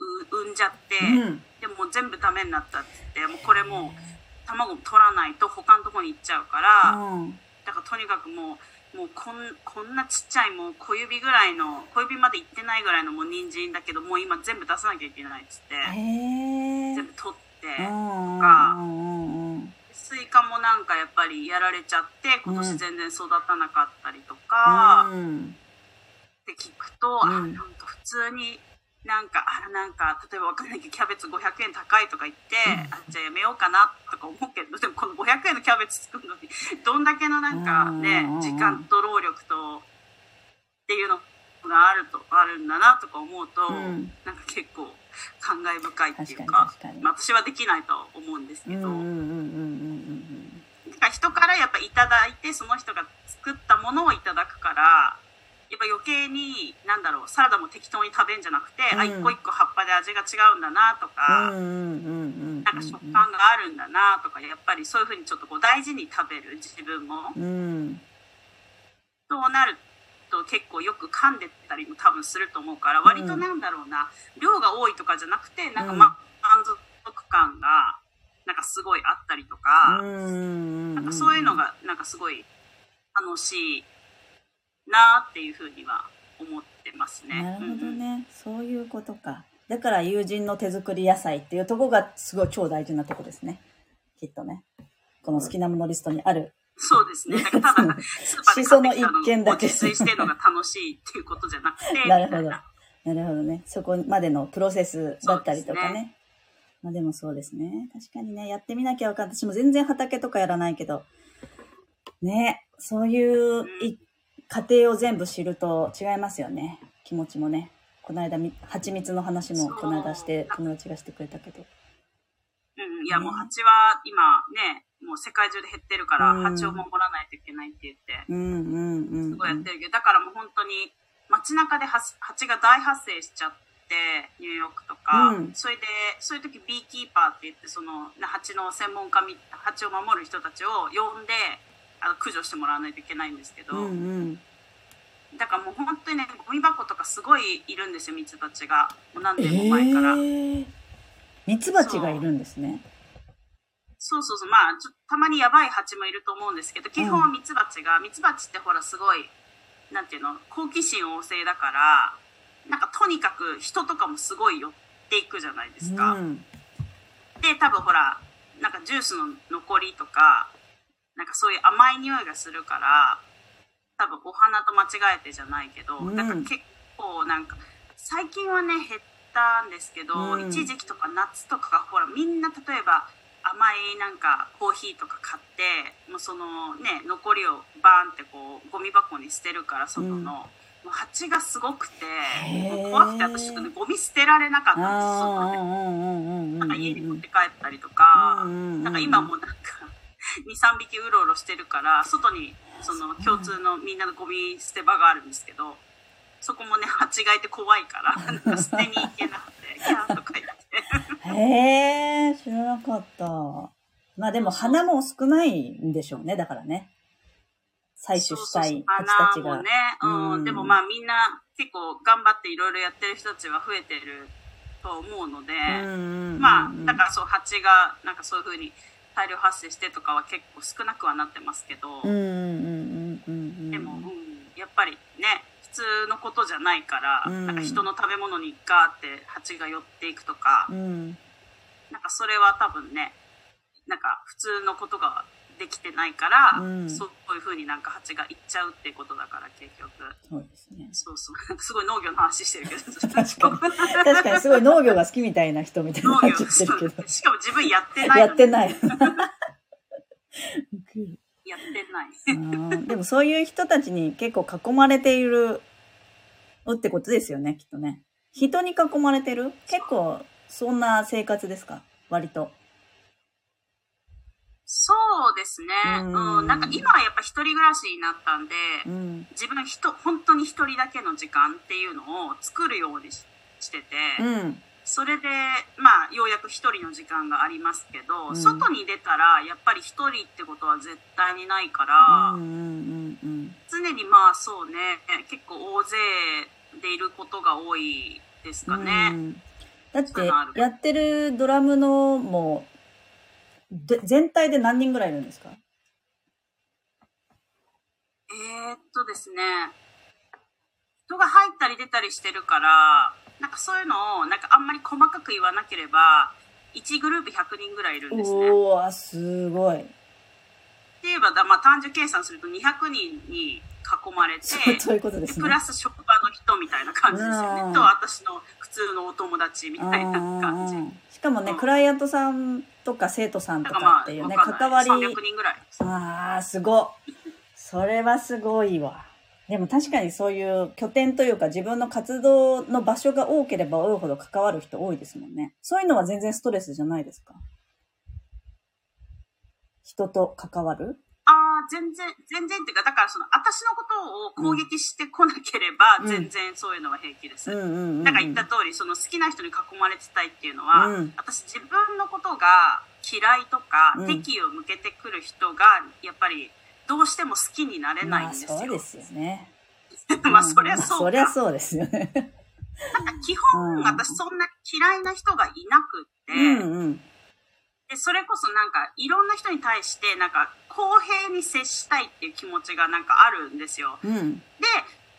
う産んじゃって、うん。でもう全部ダメになったって言って、もうこれもう卵取らないと他のとこに行っちゃうから、うん。だからとにかくもう、もうこんこんなちっちゃいもう小指ぐらいの、小指まで行ってないぐらいのもう人参だけど、もう今全部出さなきゃいけないっつって。全部取って、うんうんかスイカもなんかやっぱりやられちゃって、今年全然育たなかったりとか、うん。って聞くと、あ、うんなんか普通に、なんか、あなんか、例えばわかんないけど、キャベツ500円高いとか言って、あ、じゃあやめようかなとか思うけど、[laughs] でもこの500円のキャベツ作るのに、どんだけのなんかねうんうんうん、時間と労力と、っていうのがあると、あるんだなとか思うと、うん。なんか結構感慨深いっていう確か、私はできないとは思うんですけど、人からやっぱいただいて、その人が作ったものをいただくから、やっぱ余計になんだろうサラダも適当に食べんじゃなくて、あうん一個一個葉っぱで味が違うんだなとうんか、うんうんうん。なんか食感があるんだなとかやっぱりそういうふうにちょっとこう大事に食べる自分もうん。そうなると結構よく噛んでたりも多分すると思うから割となんだろうな、量が多いとかじゃなくてなんかまあ満足感がなんかすごいあったりとか、うん。なんかそういうのがなんかすごい楽しいなっていうふうには思ってますね。なるほどうんうんね。そういうことか。だから友人の手作り野菜っていうところがすごい超大事なとこですね。きっとね。この好きなものリストにある。そうですね。だからただ [laughs] スーパーで買ってきたの一件だけを自炊してるのが楽しいっていうことじゃなくて、なるほどなるほどね。そこまでのプロセスだったりとかそうでね。まあでもそうですね。確かにね、やってみなきゃわかんない。私も全然畑とかやらないけど、ね、そういうい過程を全部知ると違いますよね。気持ちもね。この間み、蜂蜜の話もこの間して、友達がしてくれたけど。うん、いやもう蜂は今ね、もう世界中で減ってるから、うん蜂を守らないといけないって言って、うんうんうん。すごいやってるけど、だからもう本当に街中で蜂が大発生しちゃって、ニューヨークとか、うんそれで、そういう時ビーキーパーって言って、そのな蜂の専門家み、蜂を守る人たちを呼んで、あの駆除してもらわないといけないんですけど、うんうん。だからもう本当にね、ゴミ箱とかすごいいるんですよ、ミツバチが。もう何え年も前から。ー、ミツバチがいるんですね。そうそうそう。まあ、ちょっとたまにやばい蜂もいると思うんですけど、基本はミツバチが、ミツバチってほらすごい、なんていうの、好奇心旺盛だから、なんかとにかく人とかもすごい寄っていくじゃないですか。うん。で、多分ほら、なんかジュースの残りとか、なんかそういう甘い匂いがするから、多分お花と間違えてじゃないけど、うん。だから結構なんか、最近はね、減ったんですけど、うん。一時期とか夏とかがほら、みんな例えば甘いなんかコーヒーとか買って、もうそのね、残りをバーンってこう、ゴミ箱に捨てるから、外の。うん。もう蜂がすごくて、怖くて私ちょっとね、ゴミ捨てられなかったんですなんかうん家に持って帰ったりとか、うんうんうんなんか今もなんか2、3匹うろうろしてるから、外にその共通のみんなのゴミ捨て場があるんですけど、そこもね、蜂がいて怖いから、捨てに行けなくて、キャーとか言って。へえ、知らなかった。まあでも花も少ないんでしょうね、だからね。採取したい蜂たちが。花もね、うん、うんでもまあみんな結構頑張っていろいろやってる人たちは増えてると思うので、まあ、だからそう、蜂がなんかそういう風に大量発生してとかは結構少なくはなってますけど。でも、うん、やっぱりね普通のことじゃないから、うんなんか人の食べ物にガーって蜂が寄っていくとか、うん。なんかそれは多分ねなんか普通のことができてないから、うんそういうふうになんか蜂が行っちゃうってことだから結局そうですね。そうそう [laughs] すごい農業の話してるけど確かに確かにすごい農業が好きみたいな人みたいに農業なっちゃってるけど。しかも自分やってないのにやってない。[laughs] やってないうんでもそういう人たちに結構囲まれているってことですよね、きっとね。人に囲まれてる？結構そんな生活ですか？割と。そうですね、うんうん、なんか今はやっぱ一人暮らしになったんで、うん。自分人本当に一人だけの時間っていうのを作るようにししてて、うん。それでまあようやく一人の時間がありますけど、うん外に出たらやっぱり一人ってことは絶対にないから、うんうんうんうん。常にまあそうね結構大勢でいることが多いですかうね。んだってやってるドラムのもで全体で何人ぐらいいるんですか？えー、っとですね人が入ったり出たりしてるからなんかそういうのをなんかあんまり細かく言わなければ1グループ100人ぐらいいるんですね。おー、すごい。って言えばだ、まあ、単純計算すると200人に囲まれて、そうそういうことですね。プラス職場の人みたいな感じですようんね。と、私の普通のお友達みたいな感じ。しかもね、うんクライアントさんとか生徒さんとだかっていうね、わかんない関わり。300人ぐらい。ああ、すごい。それはすごいわ。でも確かにそういう拠点というか自分の活動の場所が多ければ多いほど関わる人多いですもんね。そういうのは全然ストレスじゃないですか人と関わる？ああ、全然、全然っていうか、だからその、私のことを攻撃してこなければ、うん全然そういうのは平気です。うん。だから言った通り、その好きな人に囲まれてたいっていうのは、うん私自分のことが嫌いとか、うん敵意を向けてくる人が、やっぱり、どうしても好きになれないんまあですよ。そうですよね。[laughs] まあ、そりゃそうか。そりゃそうですよね。なんか基本、うん私そんな嫌いな人がいなくって、うんうん。で、それこそなんか、いろんな人に対して、なんか、公平に接したいっていう気持ちがなんかあるんですよ。うん。で、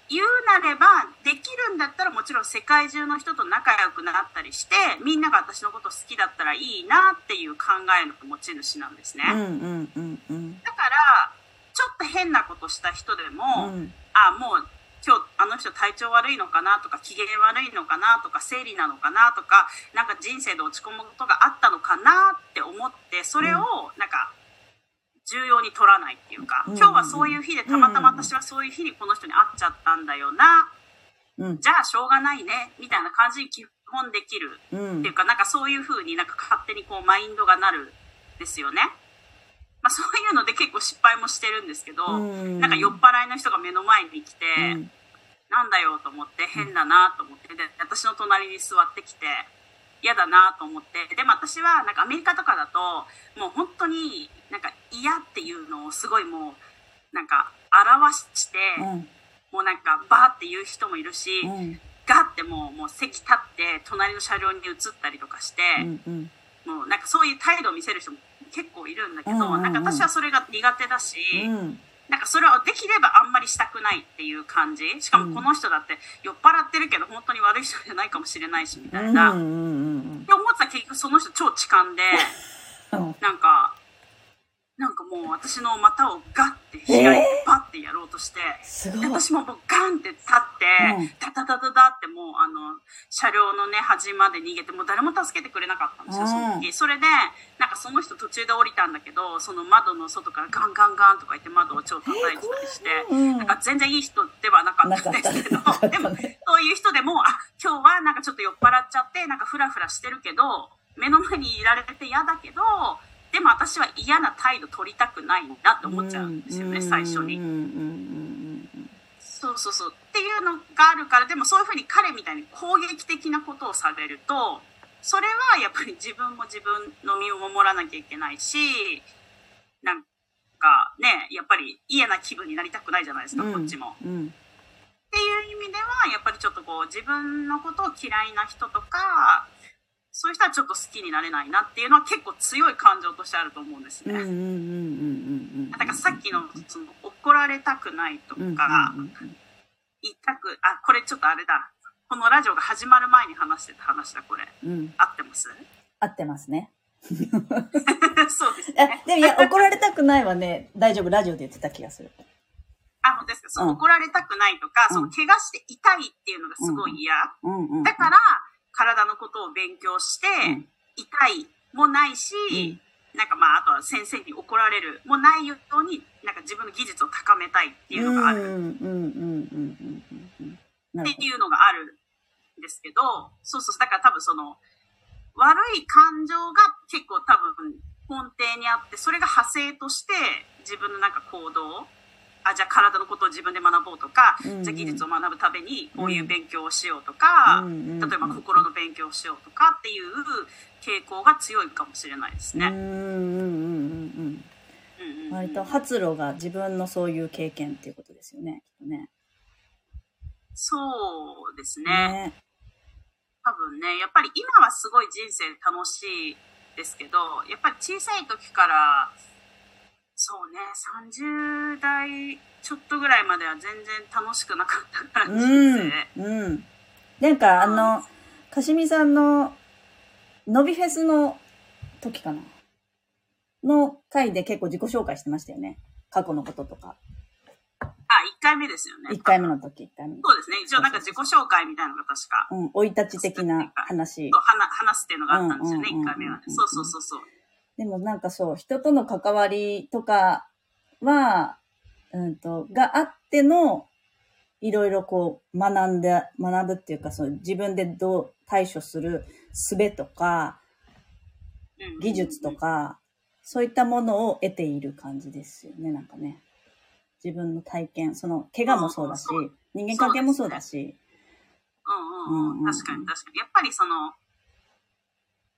言うなれば、できるんだったらもちろん世界中の人と仲良くなったりして、みんなが私のこと好きだったらいいなっていう考えの持ち主なんですね。うんうんうんうん。だから、ちょっと変なことした人でも、うんあ、もう今日あの人体調悪いのかなとか機嫌悪いのかなとか生理なのかなとかなんか人生で落ち込むことがあったのかなって思ってそれをなんか重要に取らないっていうか、うん。今日はそういう日でたまたま私はそういう日にこの人に会っちゃったんだよな、うん。じゃあしょうがないねみたいな感じに基本できる。うん。っていうかなんかそういう風になんか勝手にこうマインドがなるんですよね。まあそういうので結構失敗もしてるんですけど、うん。なんか酔っ払いの人が目の前に来て、うん。なんだよと思って変だなと思ってで私の隣に座ってきて嫌だなと思ってでも私はなんかアメリカとかだともう本当になんか嫌っていうのをすごいもうなんか表して、うん。もうなんかバーって言う人もいるし、うん。ガッてもうもう席立って隣の車両に移ったりとかして、うんうん。もうなんかそういう態度を見せる人も結構いるんだけど、うんうんうん。なんか私はそれが苦手だし、うん。なんかそれはできればあんまりしたくないっていう感じ。しかもこの人だって酔っ払ってるけど本当に悪い人じゃないかもしれないしみたいな、うんうんうんって思ってたら結局その人超痴漢で [laughs] うん。なんかなんかもう私の股をガッて開いてパッてやろうとして、私ももうガンって立って、うん。タタタタタってもうあの車両のね端まで逃げてもう誰も助けてくれなかったんですよ、その時それでなんかその人途中で降りたんだけどその窓の外からガンガンガンとか言って窓を超叩いてたりして、うん。なんか全然いい人ではなかったんですけどでもそういう人でもあ今日はなんかちょっと酔っ払っちゃってなんかフラフラしてるけど目の前にいられて嫌だけどでも私は嫌な態度取りたくないなって思っちゃうんですよね、最初に。そうそうそう。っていうのがあるから、でもそういうふうに彼みたいに攻撃的なことをされると、それはやっぱり自分も自分の身を守らなきゃいけないし、なんかね、やっぱり嫌な気分になりたくないじゃないですか、うんこっちも。っうんていう意味では、やっぱりちょっとこう自分のことを嫌いな人とか、そういう人はちょっと好きになれないなっていうのは結構強い感情としてあると思うんですね。うんうんうんうんうんだからさっきのその怒られたくないとか、言いたく、あ、これちょっとあれだ。このラジオが始まる前に話してた話だ、これ。うん合ってます？合ってますね。[laughs] そうですあね。でもいや、怒られたくないはね、大丈夫、ラジオで言ってた気がする。あ、本当ですか？そう、うん怒られたくないとか、うんその怪我して痛いっていうのがすごい嫌。だから、体のことを勉強して、うん。痛いもないし、なんかまあ、あとは先生に怒られるもないように、なんか自分の技術を高めたいっていうのがある。っていうのがあるんですけど、そうそう、だから多分その、悪い感情が結構多分根底にあって、それが派生として自分のなんか行動、あ、じゃあ体のことを自分で学ぼうとか、うんうんじゃあ技術を学ぶためにこういう勉強をしようとか、うんうんうん例えば心の勉強をしようとかっていう傾向が強いかもしれないですね。うんうんうんうんうんうん。割と発露が自分のそういう経験っていうことですよね。きっとね。そうですね。ね。多分ね、やっぱり今はすごい人生楽しいですけど、やっぱり小さい時から、そうね、30代ちょっとぐらいまでは全然楽しくなかったから、人うん生。。うん。なんかあの、かしみさんの、のびフェスの時かな？の回で結構自己紹介してましたよね。過去のこととか。あ、1回目ですよね。1回目の時、1回目。そうですね。一応なんか自己紹介みたいなのが確か、うん、生い立ち的な話そう。話話すっていうのがあったんですよね、うんうんうんうん1回目はね。そうそうそうそう。でもなんかそう、人との関わりとかは、うんと、があっての、いろいろこう、学んで、学ぶっていうか、そう、自分でどう対処する術とか、うん技術と。か、そういったものを得ている感じですよね、なんかね。自分の体験、その、怪我もそうだしうん、人間関係もそうだし。うんうんうん確かに確かに。やっぱりその、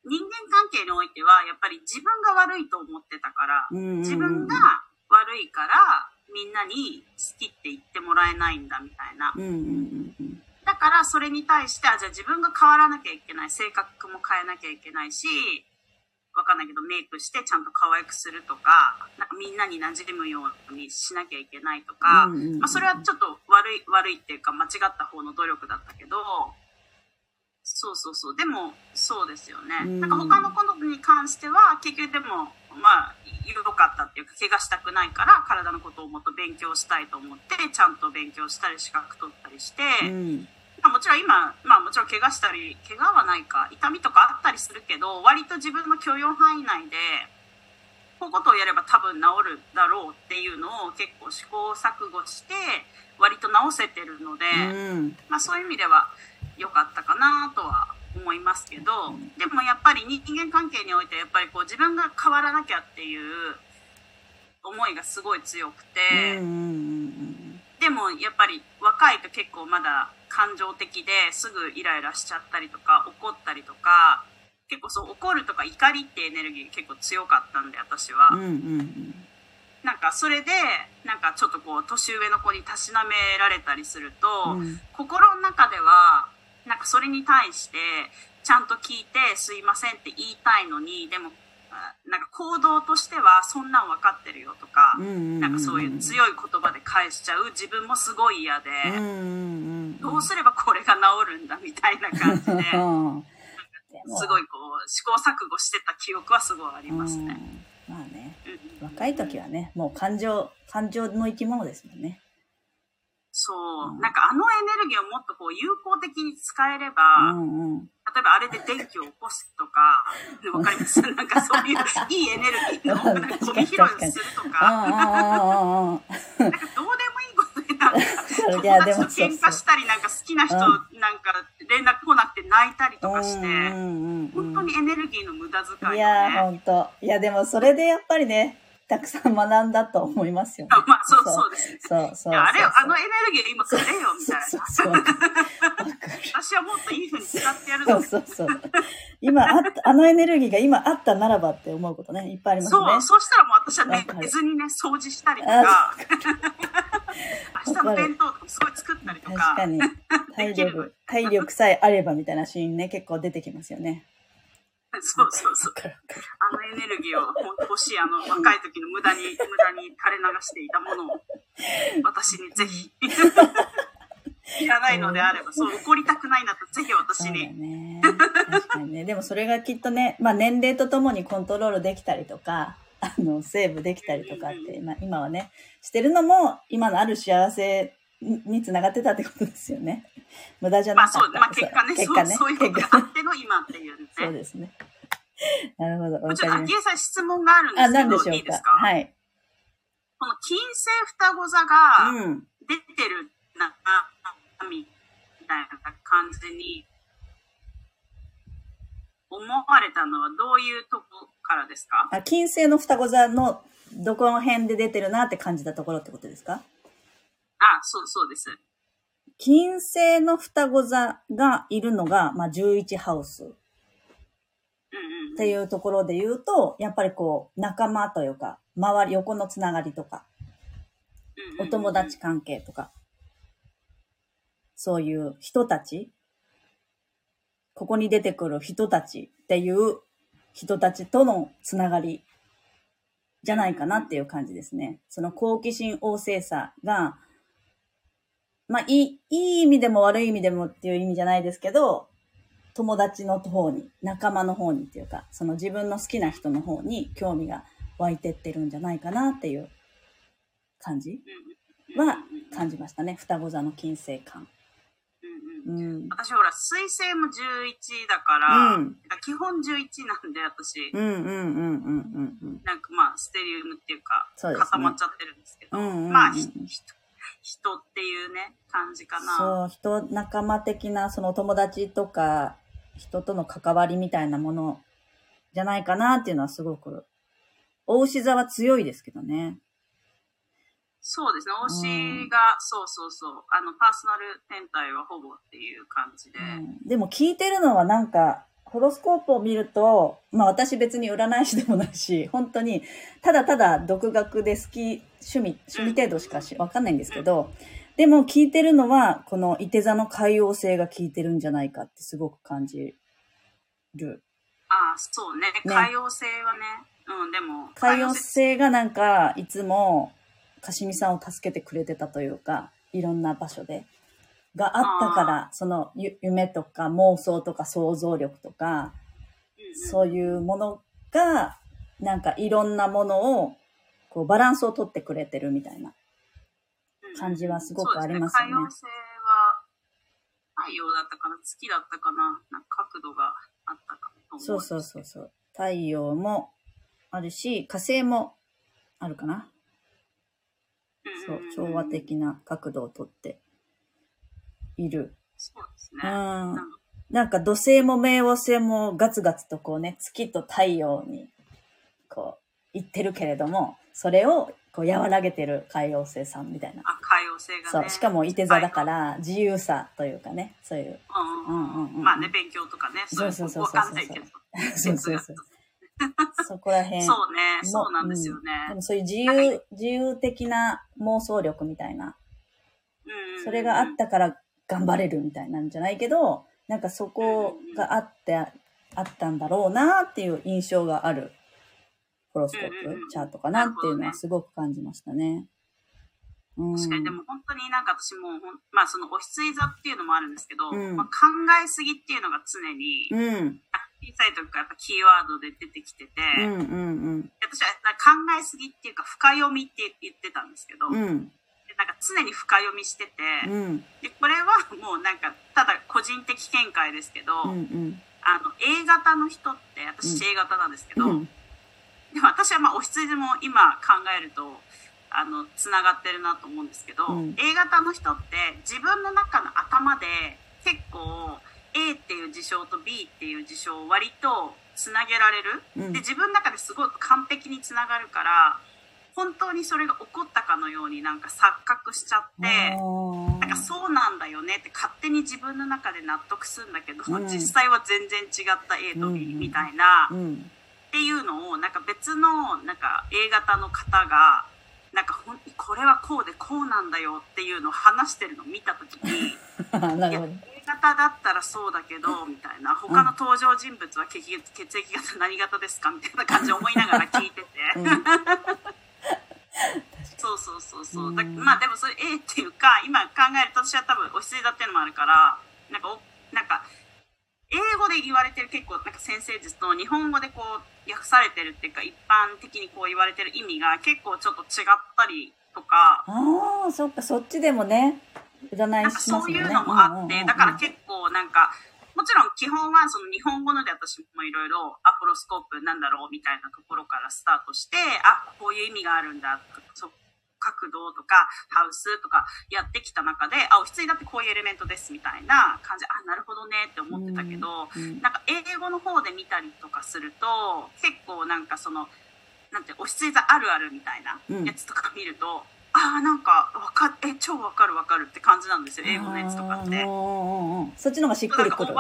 人間関係においては、やっぱり自分が悪いと思ってたから、自分が悪いから、みんなに好きって言ってもらえないんだみたいな。だからそれに対して、あ、じゃあ自分が変わらなきゃいけない。性格も変えなきゃいけないし、わかんないけどメイクしてちゃんと可愛くするとか、なんかみんなに馴染むようにしなきゃいけないとか、まあそれはちょっと悪い、悪いっていうか間違った方の努力だったけど、そうそうそう。でも、そうですよね。うんなんか他のことに関しては、結局でも、まあ、良かったっていうか、怪我したくないから、体のことをもっと勉強したいと思って、ちゃんと勉強したり、資格取ったりして、うんまあ、もちろん今、まあもちろん怪我したり、怪我はないか、痛みとかあったりするけど、割と自分の許容範囲内で、こういうことをやれば多分治るだろうっていうのを結構試行錯誤して、割と治せてるので、うんまあそういう意味では良かったかなとは思いますけど、でもやっぱり人間関係においてやっぱりこう自分が変わらなきゃっていう思いがすごい強くて、でもやっぱり若いと結構まだ感情的ですぐイライラしちゃったりとか怒ったりとか結構そう怒るとか怒りってエネルギー結構強かったんで私は、なんかそれでなんかちょっとこう年上の子にたしなめられたりすると、うん。心の中ではなんかそれに対してちゃんと聞いてすいませんって言いたいのにでもあなんか行動としてはそんなん分かってるよとか、なんかそういう強い言葉で返しちゃう。自分もすごい嫌で、どうすればこれが治るんだみたいな感じで [laughs] すごいこう試行錯誤してた記憶はすごいありますね。うん。まあね。若い時はねもう感情感情の生き物ですもんねそう、うん。なんかあのエネルギーをもっとこう有効的に使えれば、うんうん。例えばあれで電気を起こすとか、わかりますなんかそういういいエネルギーのゴミ拾いをするとあか、なんかどうでもいいことでなんかい友達と喧嘩したり、なんか好きな人、うなんか連絡来なくて泣いたりとかして、うんうんうん本当にエネルギーの無駄遣いをいやー、ね。ほんと。いや、でもそれでやっぱりね、たくさん学んだと思いますよね。[laughs] まあそうそうですね。そうそうあれ、そうあのエネルギー今くれよみたいな。そうそう私はもっといい風に使ってやるそのうそうそう。今ああのエネルギーが今あったならばって思うことね、いっぱいありますね。そう、そうしたらもう私はね寝ずにね、掃除したりとあか、[laughs] 明日の弁当とかすごい作ったりとか、確かに。[laughs] 体力、体力さえあればみたいなシーンね、結構出てきますよね。そうそうそうあのエネルギーを欲しい、あの若い時の無駄に、無駄に垂れ流していたものを、私にぜひ。いらないのであれば、そう怒りたくないなと、ぜひ私に。ね。確かにね。でもそれがきっとね、まあ年齢とともにコントロールできたりとか、あの、セーブできたりとかって、まあ今はね、してるのも、今のある幸せにつながってたってことですよね。無駄じゃまあそう、なかった。まあ結果ね、そう結果ね。そういうことがあっての今っていうね。そうですね。なるほど。わちょっと、秋江さん質問があるんですけど、何でしょか？いういですか？はい。この金星双子座がうん。出てるな、あ、みたいな感じに思われたのはどういうとこからですか？あ、金星の双子座のどこの辺で出てるなって感じたところってことですか？あ、そうそうです。金星の双子座がいるのが、まあ、11ハウス。っていうところで言うと、やっぱりこう、仲間というか、周り、横のつながりとか、お友達関係とか、そういう人たち、ここに出てくる人たちっていう人たちとのつながりじゃないかなっていう感じですね。その好奇心旺盛さが、まあ、いい、いい意味でも悪い意味でもっていう意味じゃないですけど、友達の方に、仲間の方にっていうか、その自分の好きな人の方に興味が湧いてってるんじゃないかなっていう感じは感じましたね。双子座の金星感。うんうんうん。私ほら、水星も11だから、うん基本11なんで私、うんうんうんうんうんうん。なんかまあ、ステリウムっていうか、ね固まっちゃってるんですけど、うんうんうんまあ、ひ人人っていうね、感じかな。そう、人、仲間的な、その友達とか、人との関わりみたいなものじゃないかなっていうのはすごく大牛座は強いですけどね。そうですね。推しが、そうそうそう。あの、パーソナル天体はほぼっていう感じで。うんでも聞いてるのはなんか、ホロスコープを見ると、まあ私別に占い師でもないし、本当に、ただただ独学で好き、趣味、趣味程度しかしわかんないんですけど、でも聞いてるのは、この伊手座の海洋性が効いてるんじゃないかってすごく感じる。ああ、そうね。海洋性はね。うん、でも、海洋性がなんか、いつも、かしみさんを助けてくれてたというか、いろんな場所で。があったから、そのゆ夢とか妄想とか想像力とか、そういうものが、なんかいろんなものを、こうバランスをとってくれてるみたいな。感じはすごくありますよねそうですね。海洋性は、太陽だったかな、月だったかな、なんか角度があったかと思そうそうそうそう。太陽もあるし、火星もあるかな。そう、調和的な角度をとっている。そうですね。なんか土星も冥王星もガツガツとこうね、月と太陽にこう行ってるけれども、それをこう和らげてる海王星さんみたいな。あ、海洋性がね。そう、しかも伊手座だから自由さというかね、そういう。うんうんうんうんうんまあね、勉強とかね、そうそうそうそうわかんないけど。そうそうそう。そこら辺。そうね、もそうなんですよでね。もそういう自由、自由的な妄想力みたいな。うんそれがあったから頑張れるみたいなんじゃないけど、なんかそこがあって、あったんだろうなっていう印象があるホロスコーうんうんうんプチャートかなっていうのはすごく感じましたね。うん。確かに、でも本当になんか私もまあそのお羊座っていうのもあるんですけど、うんまあ、考えすぎっていうのが常に、うん。小さい時からやっぱキーワードで出てきてて、うんうんうん。私は考えすぎっていうか深読みって言ってたんですけど、うん。でなんか常に深読みしてて、うん。でこれはもうなんかただ個人的見解ですけど、うんうん。あの A 型の人って私 A 型なんですけど、うん。でも私はまあお羊も今考えるとあのつながってるなと思うんですけど、うん。A 型の人って自分の中の頭で結構 A っていう事象と B っていう事象を割とつなげられる、うん。で自分の中ですごい完璧につながるから本当にそれが起こったかのようになんか錯覚しちゃって。なんかそうなんだよねって勝手に自分の中で納得するんだけど、うん。実際は全然違った A と B うんみたいな、うっん。ていうのをなんか別のなんか A 型の方がなんかほんこれはこうでこうなんだよっていうのを話してるのを見た時に [laughs] ないるやほど。A 型だったらそうだけどみたいな他の登場人物は血液血液型何型ですかみたいな感じで思いながら聞いてて。うん [laughs] そうそうそうそう、うんだまあでもそれ A っていうか今考えると私は多分お羊座っていうのもあるからなんかおなんか英語で言われてる結構なんか先生術と日本語でこう訳されてるっていうか一般的にこう言われてる意味が結構ちょっと違ったりとかああ、そっか、そっちでもね、占ないしますもんね。そういうのもあって、だから結構なんかもちろん基本はその日本語ので私もいろいろアホロスコープなんだろうみたいなところからスタートしてあこういう意味があるんだそ角度とかハウスとかやってきた中であ牡羊だってこういうエレメントですみたいな感じあなるほどねって思ってたけど、うんなんか英語の方で見たりとかすると結構なんかそのなんて牡羊座あるあるみたいなうんやつとか見ると、ああなんかわかえ超わかるわかるって感じなんですよ英語のやつとかって。そっちの方がしっくりくる。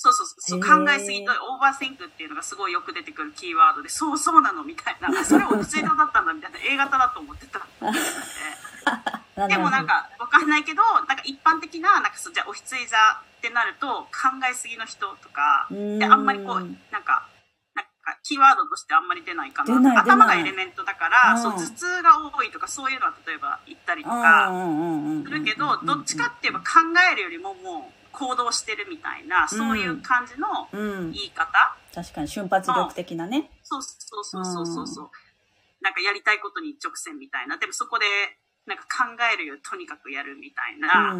そうそうそう考えすぎと overthink っていうのがすごいよく出てくるキーワードでそうそうなのみたいな。[laughs] それ牡羊座だったんだみたいな。A 型だと思ってた。[laughs] でもなんかわかんないけどなんか一般的ななんかそうじゃあ牡羊座ってなると考えすぎの人とかであんまりこうなんかなんかキーワードとしてあんまり出ないかな。頭がエレメントだから、うん。そう頭痛が多いとかそういうのは例えば言ったりとうんかするけどどっちかって言えば考えるよりももう行動してるみたいなそういう感じのうん、言い方、確かに瞬発力的なね。そうそうそうそうそう。そう、なんかやりたいことに一直線みたいな。でもそこでなんか考えるよとにかくやるみたいな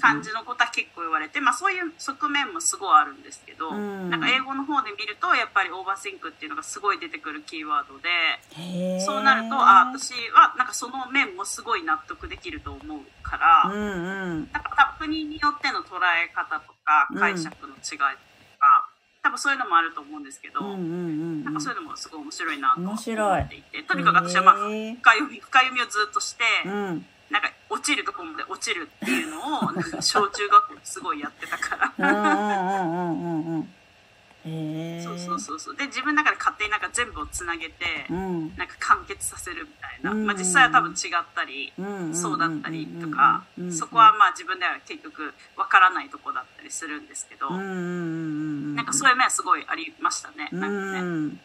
感じのことは結構言われて、まあそういう側面もすごいあるんですけど、うん。なんか英語の方で見るとやっぱり overthink っていうのがすごい出てくるキーワードで、そうなるとあ私はなんかその面もすごい納得できると思うから、うんうんなんか国によっての捉え方とか解釈の違いとか、多分そういうのもあると思うんですけど、うんうんうんなんかそういうのもすごい面白いなと思っていてとにかく私はまあ深読み深読みをずっとして、うん。なんか落ちるところまで落ちるっていうのを小中学校ですごいやってたから。うんうんうんうんうんうん。そうそうそうそう。で自分の中で勝手になんか全部をつなげて、うん。なんか完結させるみたいな、うん。まあ、実際は多分違ったり、うんうんそうだったりとか、うんうんそこはまあ自分では結局わからないとこだったりするんですけど、うんう。なんかそういう面はすごいありましたね。うなんかね。ん。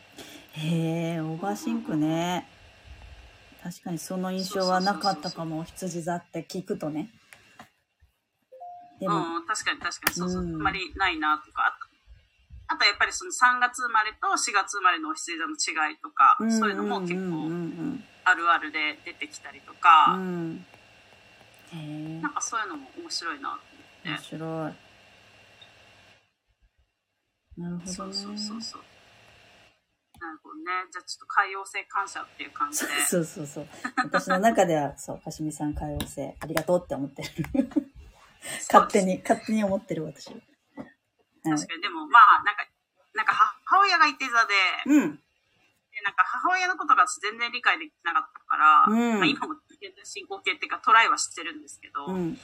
へえ、 overthink ね。確かにその印象はなかったかも、羊座って聞くとね。でも、うん、確かに確かに。そうそう、うん。あんまりないなとか。あとあとやっぱりその3月生まれと4月生まれのお羊座の違いとか、そういうのも結うん構うんあるあるで出てきたりとうか、んうん。なん、かそういうのも面白いなと思面って。白い。なるほどね。そうそうそうそう。なるほどね。じゃあちょっと海洋性感謝っていう感じで。[laughs] そうそうそう。私の中では、[laughs] そう、かしみさん海王星、ありがとうって思ってる。勝手に、勝手に思ってる私。はい確かに。でもまあ、なんか、なんか母親がいて座で、うん。でなんか母親のことが全然理解できなかったから、うんまあ、今も進行形っていうかトライはしてるんですけど、うん。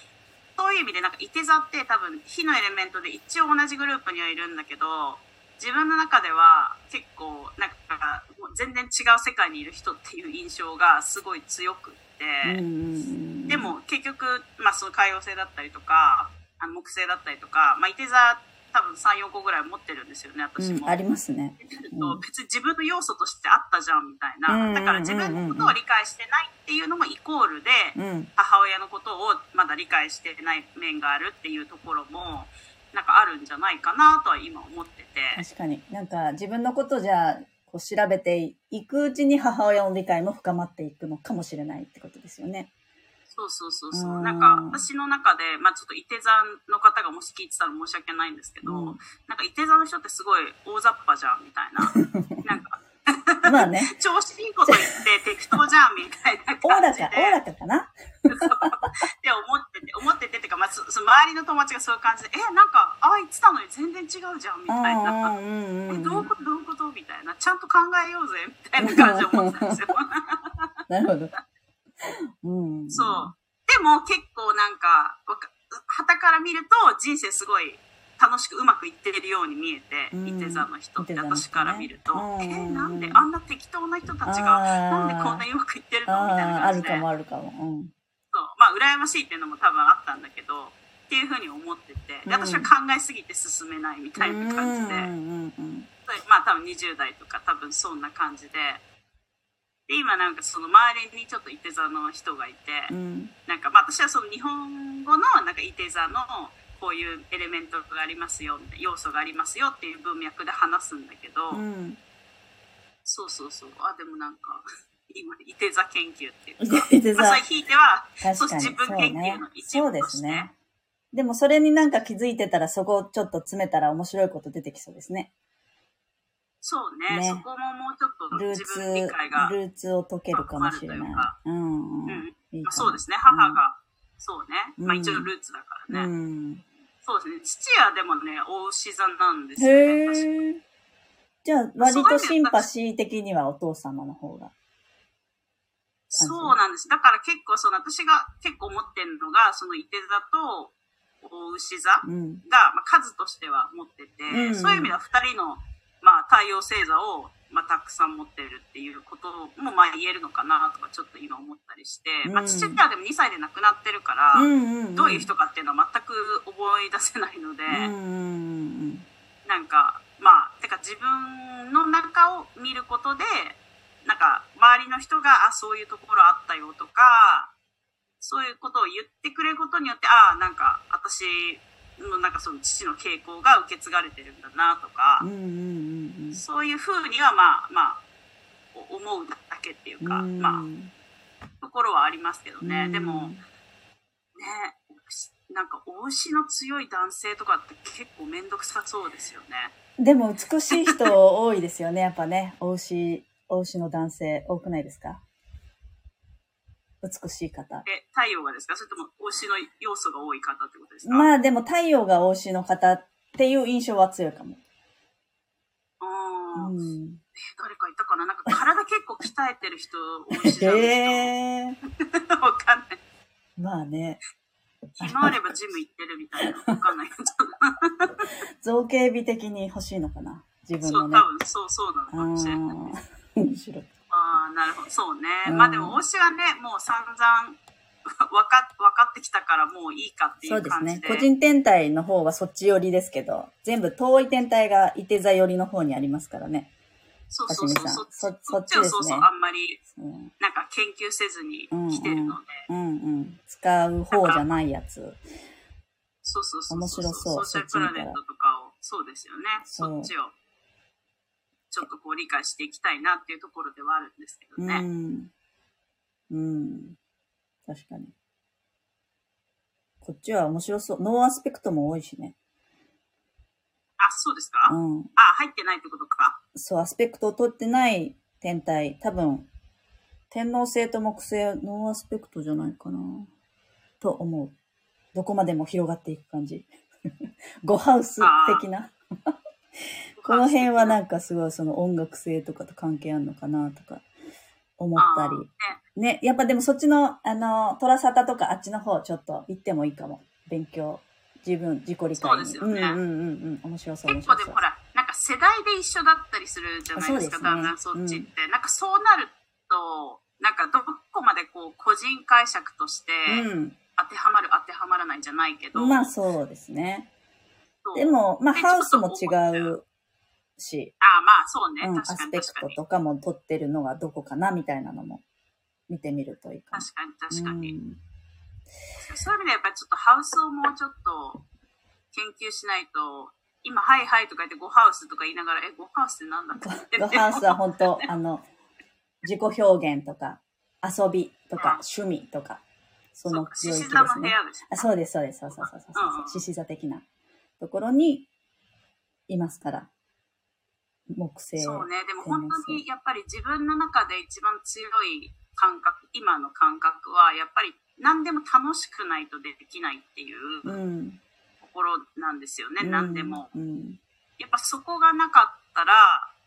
そういう意味でなんかいて座って多分火のエレメントで一応同じグループにはいるんだけど自分の中では結構なんかもう全然違う世界にいる人っていう印象がすごい強くって。で、も結局、まあ、その海洋星だったりとかあの木星だったりとか、まあ、いて座多分34個ぐらい持ってるんですよね私も。うん、ありますね。と別に自分の要素としてあったじゃんみたいうんうんうんうんなだから自分のことを理解してないっていうのもイコールでうん。母親のことをまだ理解してない面があるっていうところもなんかあるんじゃないかなとは今思ってて確かに。なんか、自分のことじゃ、こう調べていくうちに母親の理解も深まっていくのかもしれないってことですよね。そうそうそうそううんなんか私の中でまあちょっといて座の方がもし聞いてたら申し訳ないんですけど、うんなんかいて座の人ってすごい大雑把じゃんみたいな [laughs] なんかまあね。[laughs] 調子いいこと言って適当じゃんみたいなおおら感じで、かおおらかかなそう [laughs] って思ってて、思っててっていうか、まあ、そ周りの友達がそういう感じで、え、なんか、ああ言ってたのに全然違うじゃん、みたいな。うんうんうんうえ、ん。どういうことどういうことみたいな。ちゃんと考えようぜ、みたいな感じで思ってたんですよ。なるほど。うん。そう。でも結構なんか、旗から見ると人生すごい楽しくうまくいってるように見えて、うん。いて座の人って私から見ると、うん。え、なんであんな適当な人たちが、なんでこんなにうまくいってるの？みたいなああ、あ感じで。るかもあるかも。うん。そう。まあ羨ましいっていうのも多分あったんだけどっていうふうに思ってて。うん。で私は考えすぎて進めないみたいな感じで、まあ多分20代とか多分そんな感じでで今なんかその周りにちょっといて座の人がいて、うん。なんかまあ私はその日本語のなんかいて座のこういうエレメントがありますよみたいな要素がありますよっていう文脈で話すんだけど、うん。そうそうそうあでもなんか今いて座研究っていういかそれひいてはそう確かに。自分研究の一部としてすね。でもそれになんか気づいてたらそこをちょっと詰めたら面白いこと出てきそうですね。そうね。ね。そこももうちょっとルー自分理ツ解が、、ルーツを解けるかもしれない。うんうん。いいそうですね。母が、そうね、まあ、うん一応ルーツだからね、うん。そうですね。父はでもね大牛座なんですよねへ確。じゃあ割とシンパシー的にはお父様の方が。そうなんです。だから結構その私が結構思ってるのがその伊手座と大牛座うん。が、まあ、数としては持ってて、うんそういう意味では2人の、まあ、太陽星座を、まあ、たくさん持ってるっていうことも、まあ、言えるのかなとかちょっと今思ったりして、まあ、うん父はでも2歳で亡くなってるから。どういう人かっていうのは全く思い出せないので、うんなんかまあてか自分の中を見ることでなんか周りの人があそういうところあったよとかそういうことを言ってくれることによってああなんか私のなんかその父の傾向が受け継がれてるんだなとかうん。うんうんうんそういうふうにはまあまあお思うだけっていうか、うん。まあところはありますけどね、うんでもねなんか推しの強い男性とかって結構面倒くさそうですよね。でも美しい人多いですよね、やっぱね。お牛、お牛の男性多くないですか？美しい方。え、太陽がですか？それとも推しの要素が多い方ってことですか、まあでも太陽がお牛の方っていう印象は強いかも。の、うん。誰かいたかな？なんか体結構鍛えてる人、お医者さんの人。へえ。わかんない。まあね。暇あればジム行ってるみたいな。わかんないけど。[laughs] 造形美的に欲しいのかな？自分そう、のね。多分そうそうなのかもしれない。あー面白い。ああ、なるほど。そうね。うんまあでも、推しはね、もう散々、[laughs] わか、分かってきたからもういいかっていそうですう感じで。。ね個人天体の方はそっち寄りですけど、全部遠い天体が伊手座寄りの方にありますからね。そうそうそう。そそそっちそっちをですねそうそう、あんまり、うんなんか研究せずに来てるので。うんうん。使う方じゃないやつ。そうそうそう。面白そう social planetとかを、そうですよね。そうそっちを、ちょっとこう理解していきたいなっていうところではあるんですけどうね。ん。うん。確かに。こっちは面白そう。 no aspect も多いしね。あ、そうですか、うん。あ、入ってないってことか。そう、アスペクトを取ってない天体、多分、天王星と木星、 no aspect じゃないかな。と思う。どこまでも広がっていく感じ。[laughs] 5ハウス的な。[laughs] この辺はなんかすごいその音楽性とかと関係あるのかなとか思ったり。ね、やっぱでもそっちの、あの、トラサタとかあっちの方ちょっと行ってもいいかも。勉強。自分、自己理解に。そうですよねうんうんうんうん。面白そう、白そう。構でもほら、なんか世代で一緒だったりするじゃないですか、だんだんそっちって。なんかそうなると、なんかどこまでこう個人解釈としてうん。当てはまる当てはまらないじゃないけど。まあそうですね。でも、まあでハウスも違たうし、ああ、まあそうね。うん、アスペク。トとかも取ってるのがどこかなみたいなのも見てみるといいか確かに確かな。に。うんそういう意味でやっぱりちょっとハウスをもうちょっと研究しないと、今、はいはいとか言って、ゴハウスとか言いながら、え、ゴハウスってなんだって言ってゴハウスは本当、[laughs] あの、自己表現とか、遊びとか、趣味とか、その獅領域子座の部ですね。屋です。あそうです、そうです、そうそうそうそううんうん獅子座的なところにいますから。木星。そうね。でも本当にやっぱり自分の中で一番強い感覚、今の感覚は、やっぱり何でも楽しくないとできないっていううん。ところなんですよね。何でも。うん。やっぱそこがなかったら、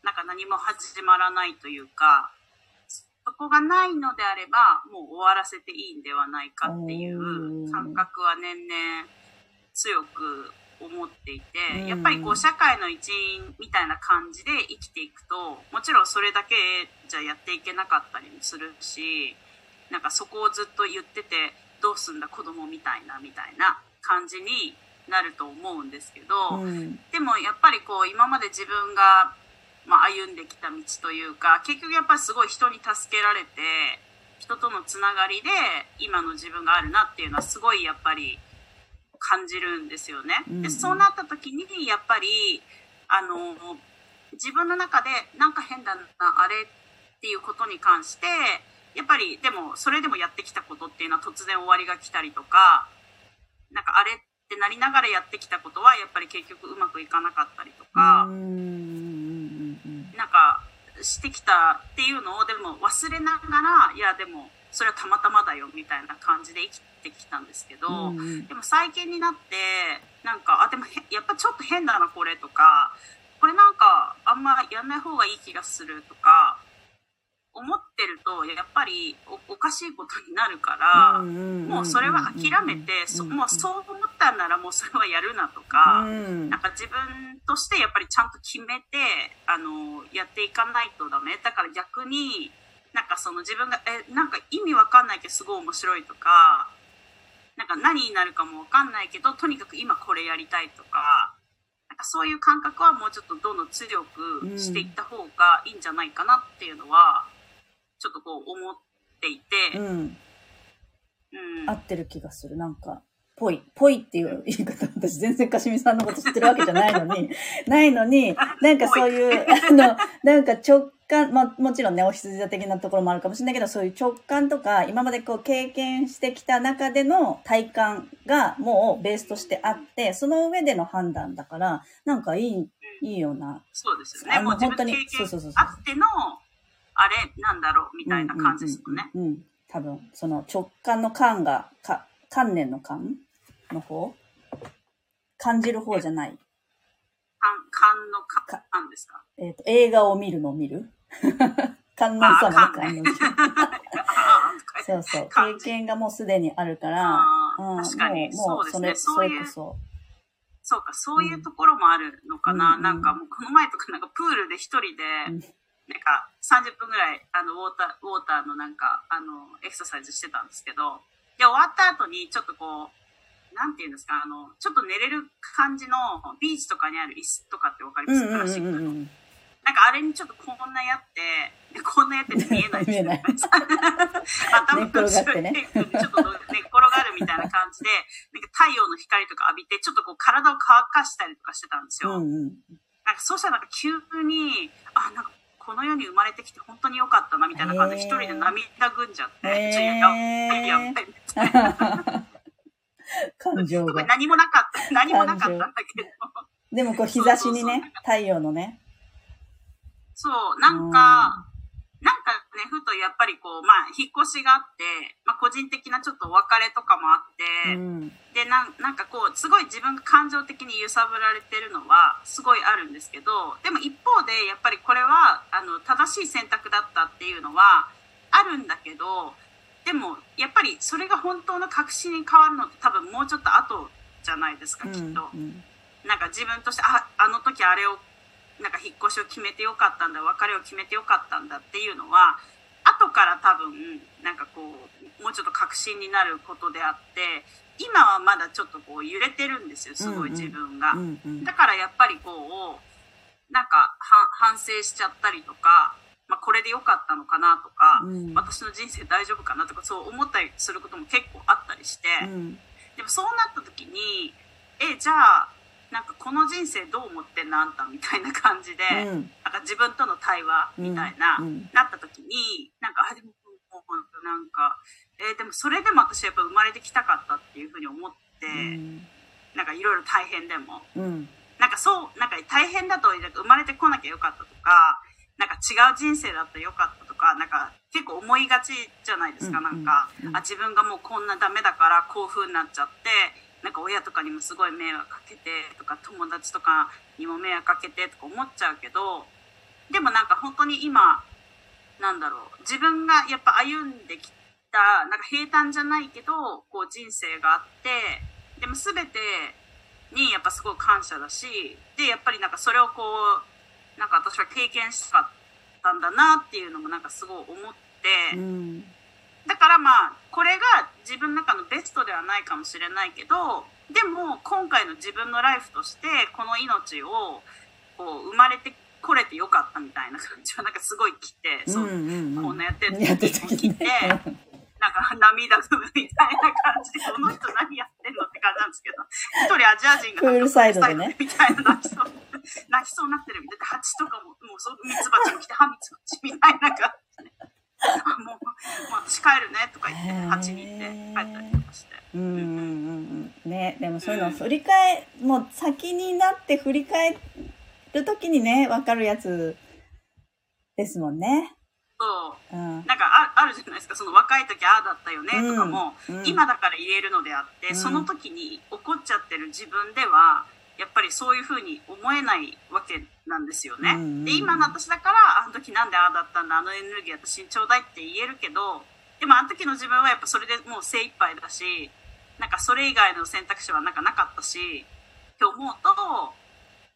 なんか何も始まらないというか、そこがないのであれば、もう終わらせていいんではないかっていう感覚は年々強く思っていて、うんやっぱりこう社会の一員みたいな感じで生きていくと、もちろんそれだけじゃやっていけなかったりもするし、なんかそこをずっと言ってて、どうすんだ子供みたいなみたいな感じになると思うんですけど、うん。でもやっぱりこう今まで自分が、まあ、歩んできた道というか結局やっぱりすごい人に助けられて人とのつながりで今の自分があるなっていうのはすごいやっぱり感じるんですよね。でそうなった時にやっぱりあの自分の中でなんか変だなあれっていうことに関してやっぱりでもそれでもやってきたことっていうのは突然終わりが来たりとかなんかあれってなりながらやってきたことはやっぱり結局うまくいかなかったりとか、うん。なんかしてきたっていうのをでも忘れながらいやでもそれはたまたまだよみたいな感じで生きてきたんですけど、うんうんでも最近になってなんかあでもへやっぱちょっと変だなこれとかこれなんかあんまやんない方がいい気がするとか思ってるとやっぱりおおかしいことになるから。もうそれは諦めて、そもうそう思ったんならもうそれはやるなとか、うんなんか自分としてやっぱりちゃんと決めて、あの、やっていかないとダメ。だから逆に、なんかその自分が、え、なんか意味わかんないけどすごい面白いとか、なんか何になるかもわかんないけど、とにかく今これやりたいとか、なんかそういう感覚はもうちょっとどんどん強くしていった方がいいんじゃないかなっていうのは、ちょっとこう思っていて、うん。うん合ってる気がする。なんか、ぽい。ぽいっていう [laughs] 言い方、私全然かしみさんのこと知ってるわけじゃないのに、[laughs] ないのに、なんかそういう、[laughs] あの、なんか直感、まあもちろんね、お羊座的なところもあるかもしれないけど、そういう直感とか、今までこう経験してきた中での体感がもうベースとしてあって、その上での判断だから、なんかいい、いいような。そうですよね。もう本当にそうそうそうそうあっての、あれなんだろうみたいな感じですよね。うんうんうんうん。多分、その直感の感が、か、観念の感の方？感じる方じゃない？観の観観ですか？えっ、と、映画を見るのを見る？観音様のあ観音そうそう。観経験がもうすでにあるから、確かに、もう、もそううですね。それ、そういうそれこ、そ。そうか、そういうところもあるのかな。うんなんかもうこの前とかなんかプールで一人で、うんなんか30分ぐらい、あの、ウォーター、ウォーターのなんか、あの、エクササイズしてたんですけど、で、終わった後にちょっとこう、なんていうんですか、あの、ちょっと寝れる感じのビーチとかにある椅子とかってわかります？うんうんうんクラシックの。うん。なんかあれにちょっとこんなやって、でこんなやってて見えない見えない [laughs] 頭の後ろちょっと寝っ転がるみたいな感じで、なんか太陽の光とか浴びて、ちょっとこう体を乾かしたりとかしてたんですよ。うんうん。なんかそうしたらなんか急に、あ、なんかこの世に生まれてきて本当に良かったなみたいな感じで一人で涙ぐんじゃって、ちょやばいやばいみたいな。[laughs] 感情が。何もなかった、何もなかったんだけど。でもこう日差しにね、太陽のね。そう、なんか、なんかね、ふとやっぱりこう、まあ、引っ越しがあって、まあ、個人的なちょっとお別れとかもあって、うん。でなんなんかこうすごい自分が感情的に揺さぶられてるのはすごいあるんですけどでも一方でやっぱりこれはあの正しい選択だったっていうのはあるんだけどでもやっぱりそれが本当の確信に変わるのって多分もうちょっと後じゃないですか、うんきっと。うんなんか自分としてああの時あれをなんか引っ越しを決めてよかったんだ別れを決めてよかったんだっていうのは後から多分なんかこうもうちょっと確信になることであって今はまだちょっとこう揺れてるんですよすごい自分が。うんうんだからやっぱりこうなんかは反省しちゃったりとか、まあ、これでよかったのかなとか、うん。私の人生大丈夫かなとかそう思ったりすることも結構あったりして。うん。でもそうなった時にえじゃあなんかこの人生どう思ってんのあんたみたいな感じで、うん。なんか自分との対話みたいな、なった時になんかあでもなんか、えーでもそれでも私やっぱ生まれてきたかったっていうふうに思って、うん。なんかいろいろ大変でも。うん。なんかそうなんか大変だと生まれてこなきゃよかったとかなんか違う人生だったらよかったとかなんか結構思いがちじゃないですか、うんうんなんか、うん。あ自分がもうこんなダメだからこういう風になっちゃってなんか親とかにもすごい迷惑かけてとか友達とかにも迷惑かけてとか思っちゃうけどでもなんか本当に今なんだろう自分がやっぱ歩んできたなんか平坦じゃないけどこう人生があってでも全てにやっぱすごい感謝だしでやっぱりなんかそれをこうなんか私は経験したかったんだなっていうのもなんかすごい思って、うん。だからまあこれが自分の中のベストではないかもしれないけどでも今回の自分のライフとしてこの命をこう生まれてこれてよかったみたいな感じはなんかすごい来て、そううんうんこんなやってるやってる時に聞いてね。なんか涙ぐむみたいな感じで、この人何やってんのって感じなんですけど、一人アジア人がプールサイドでね。みたいな泣きそうになってるみたいな、蜂とかも、もうそう、ミツバチも来て、歯ミツバチみたいな感じで、あ、もう、もう私帰るねとか言って、蜂に行って帰ったりとかして。うんうんうんうん。ね、でもそういうのを振り返、もう先になって振り返るときにね、わかるやつですもんね。そう。うん。なんかああるじゃないですか、その若い時ああだったよねとかも、うんうん今だから言えるのであって、うんその時に怒っちゃってる自分では、やっぱりそういうふうに思えないわけなんですよね。うんうんで、今の私だから、あの時なんでああだったんだ、あのエネルギー私にちょうだいって言えるけど、でもあの時の自分はやっぱそれでもう精一杯だし、なんかそれ以外の選択肢はなんかなかったし、って思うと、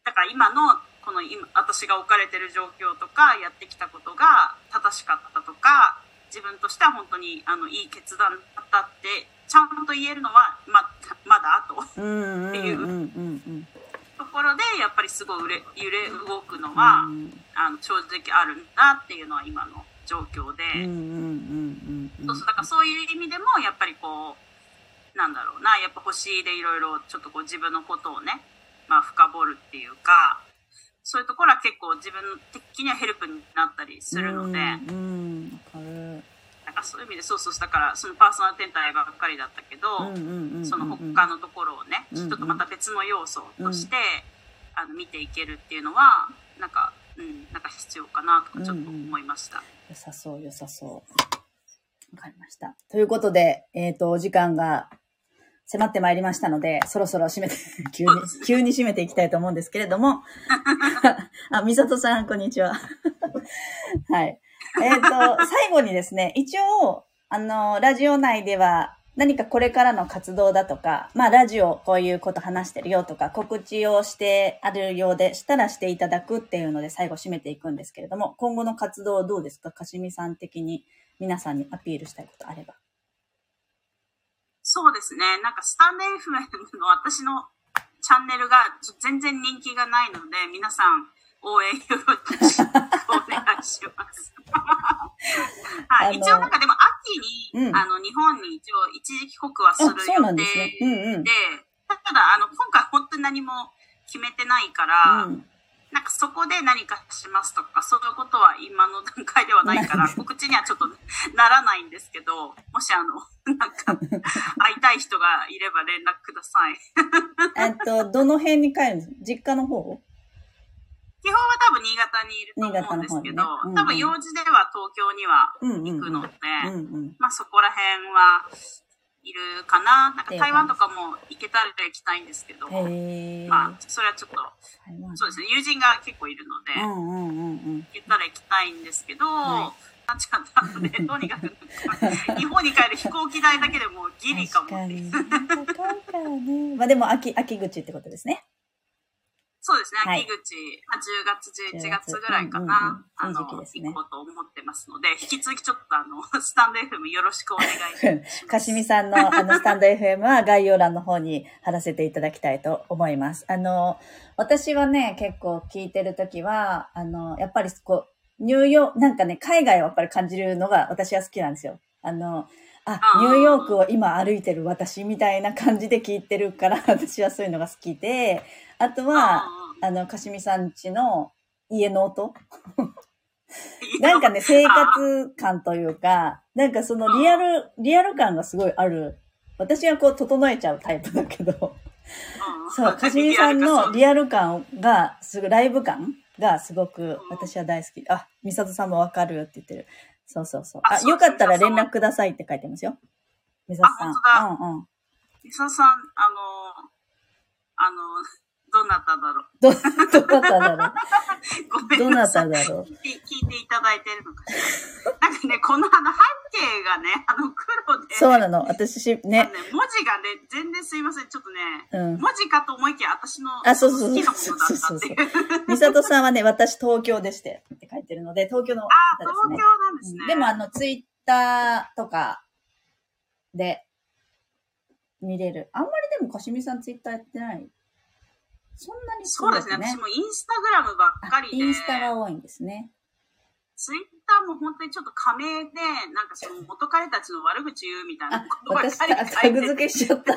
だから今のこの今私が置かれてる状況とかやってきたことが正しかったとか自分としては本当にあのいい決断だったってちゃんと言えるのはままだ後うんうんうところでやっぱりすごい揺れ揺れ動くのは、うん。あの正直あるんだっていうのは今の状況で、だからそういう意味でもやっぱりこうなんだろうなやっぱ星でいろいろちょっとこう自分のことをね、まあ、深掘るっていうかそういうところは結構自分的にはヘルプになったりするので、うんうんるなんかそういう意味でそうそうだからそのパーソナル天体ばっかりだったけど、うんうんうんうんその他のところをね、うんうんちょっとまた別の要素として、あの見ていけるっていうのはなんか、うん、なんか必要かなとかちょっと思いました。良さそう、良さそう。わかりました。ということで、えっ、と、お時間が迫ってまいりましたので、そろそろ締めて、[laughs] 急に急に締めていきたいと思うんですけれども。[laughs] あ、みさとさん、こんにちは。[laughs] はい。[laughs] えっ、と、最後にですね、一応、あの、ラジオ内では、何かこれからの活動だとか、まあ、ラジオこういうこと話してるよとか、告知をしてあるようでしたらしていただくっていうので、最後締めていくんですけれども、今後の活動どうですか？かしみさん的に皆さんにアピールしたいことあれば。そうですね。なんかスタンド FM の私のチャンネルが全然人気がないので、皆さん応援よろしくお願いします。[laughs] はい、一応なんかでも秋に、うんあの日本に一応一時帰国はするあそうなんですね予定うんうんで、ただあの今回本当に何も決めてないから、うん。なんかそこで何かしますとか、そういうことは今の段階ではないから、[laughs] 告知にはちょっとならないんですけど、もしあの、なんか、[laughs] 会いたい人がいれば連絡ください。えっと、どの辺に帰るんですか？実家の方基本は多分新潟にいると思うんですけど、ねうんうん多分用事では東京には。行くので、うんうん。まあそこら辺はいるかな。なんか台湾とかも行けたら行きたいんですけど。まあそれはちょっと、そうですね、友人が結構いるので、うんうんうんうん。行ったら行きたいんですけど、はなっちゃったので、とにかく、日本に帰る飛行機代だけでもうギリかも。確かに。高いからね。まあでも秋、秋口ってことですね。そうですね、はい。秋口、まあ10月、11月ぐらいかうんうんな、あの、行こうと思ってますので、引き続きちょっとあの、スタンド FM よろしくお願いします。[laughs] かしみさんのあのスタンド FM は概要欄の方に貼らせていただきたいと思います。あの、私はね、結構聞いてるときは、あの、やっぱりこう、ニューヨーク、なんかね、海外をやっぱり感じるのが私は好きなんですよ。あの、あ、ニューヨークを今歩いてる私みたいな感じで聞いてるから、私はそういうのが好きで、あとは、あの、かしみさんちの家の音 [laughs] なんかね、生活感というか、なんかそのリアル、リアル感がすごいある。私はこう整えちゃうタイプだけど、そう、かしみさんのリアル感が、すごい、ライブ感がすごく私は大好き。あ、みさとさんもわかるよって言ってる。そうそうそう。あ、よかったら連絡くださいって書いてますよ。みさとさん。あうんうん。みささん、あの、あの、どなただろう？ど、[laughs] どなただろごう？どなめんなさい。ただろう？聞いていただいてるのかしら？なんかね、このあの背景がね、あの黒で、そうなの。私し、ね。ね、文字がね、全然すいません。ちょっとね、うん。文字かと思いきや私のあそうそうそう好きなものだったっていう。みさとさんはね、私東京でしてって書いてるので、東京の方あ、ですね東京。なんですね。でもあの、ツイッターとかで見れる。あんまりでもかしみさんツイッターやってないそんなにそうですね。私もインスタグラムばっかりで、インスタが多いんですね。ツイッターも本当にちょっと仮名で、なんかその元彼たちの悪口言うみたいなあことばっ私、かりタ書いてグ付けしちゃった。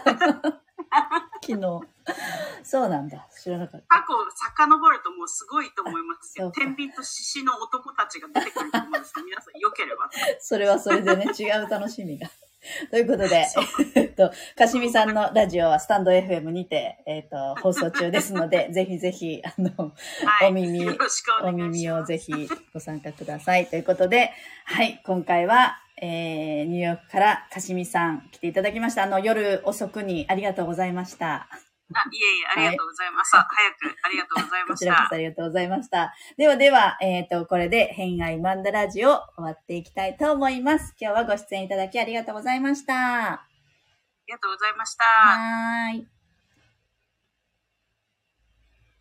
昨日。そうなんだ。知らなかった。過去を遡るともうすごいと思いますよ。天秤と獅子の男たちが出てくると思うんですけど、皆さん良ければ。それはそれでね、違う楽しみが。[laughs] ということで、えっと、かしみさんのラジオはスタンド FM にて、えっと、放送中ですので、[laughs] ぜひぜひ、あの、はい。お耳おお。耳をぜひご参加ください。ということで、はい、今回は、えー、ニューヨークからかしみさん来ていただきました。あの、夜遅くにありがとうございました。あいえいえ、ありがとうございます。早く、ありがとうございましたこちらこそあ。りがとうございました。ではでは、えっ、と、これで、偏愛マンダラジオ終わっていきたいと思います。今日はご出演いただきありがとうございました。ありがとうございました。はーい。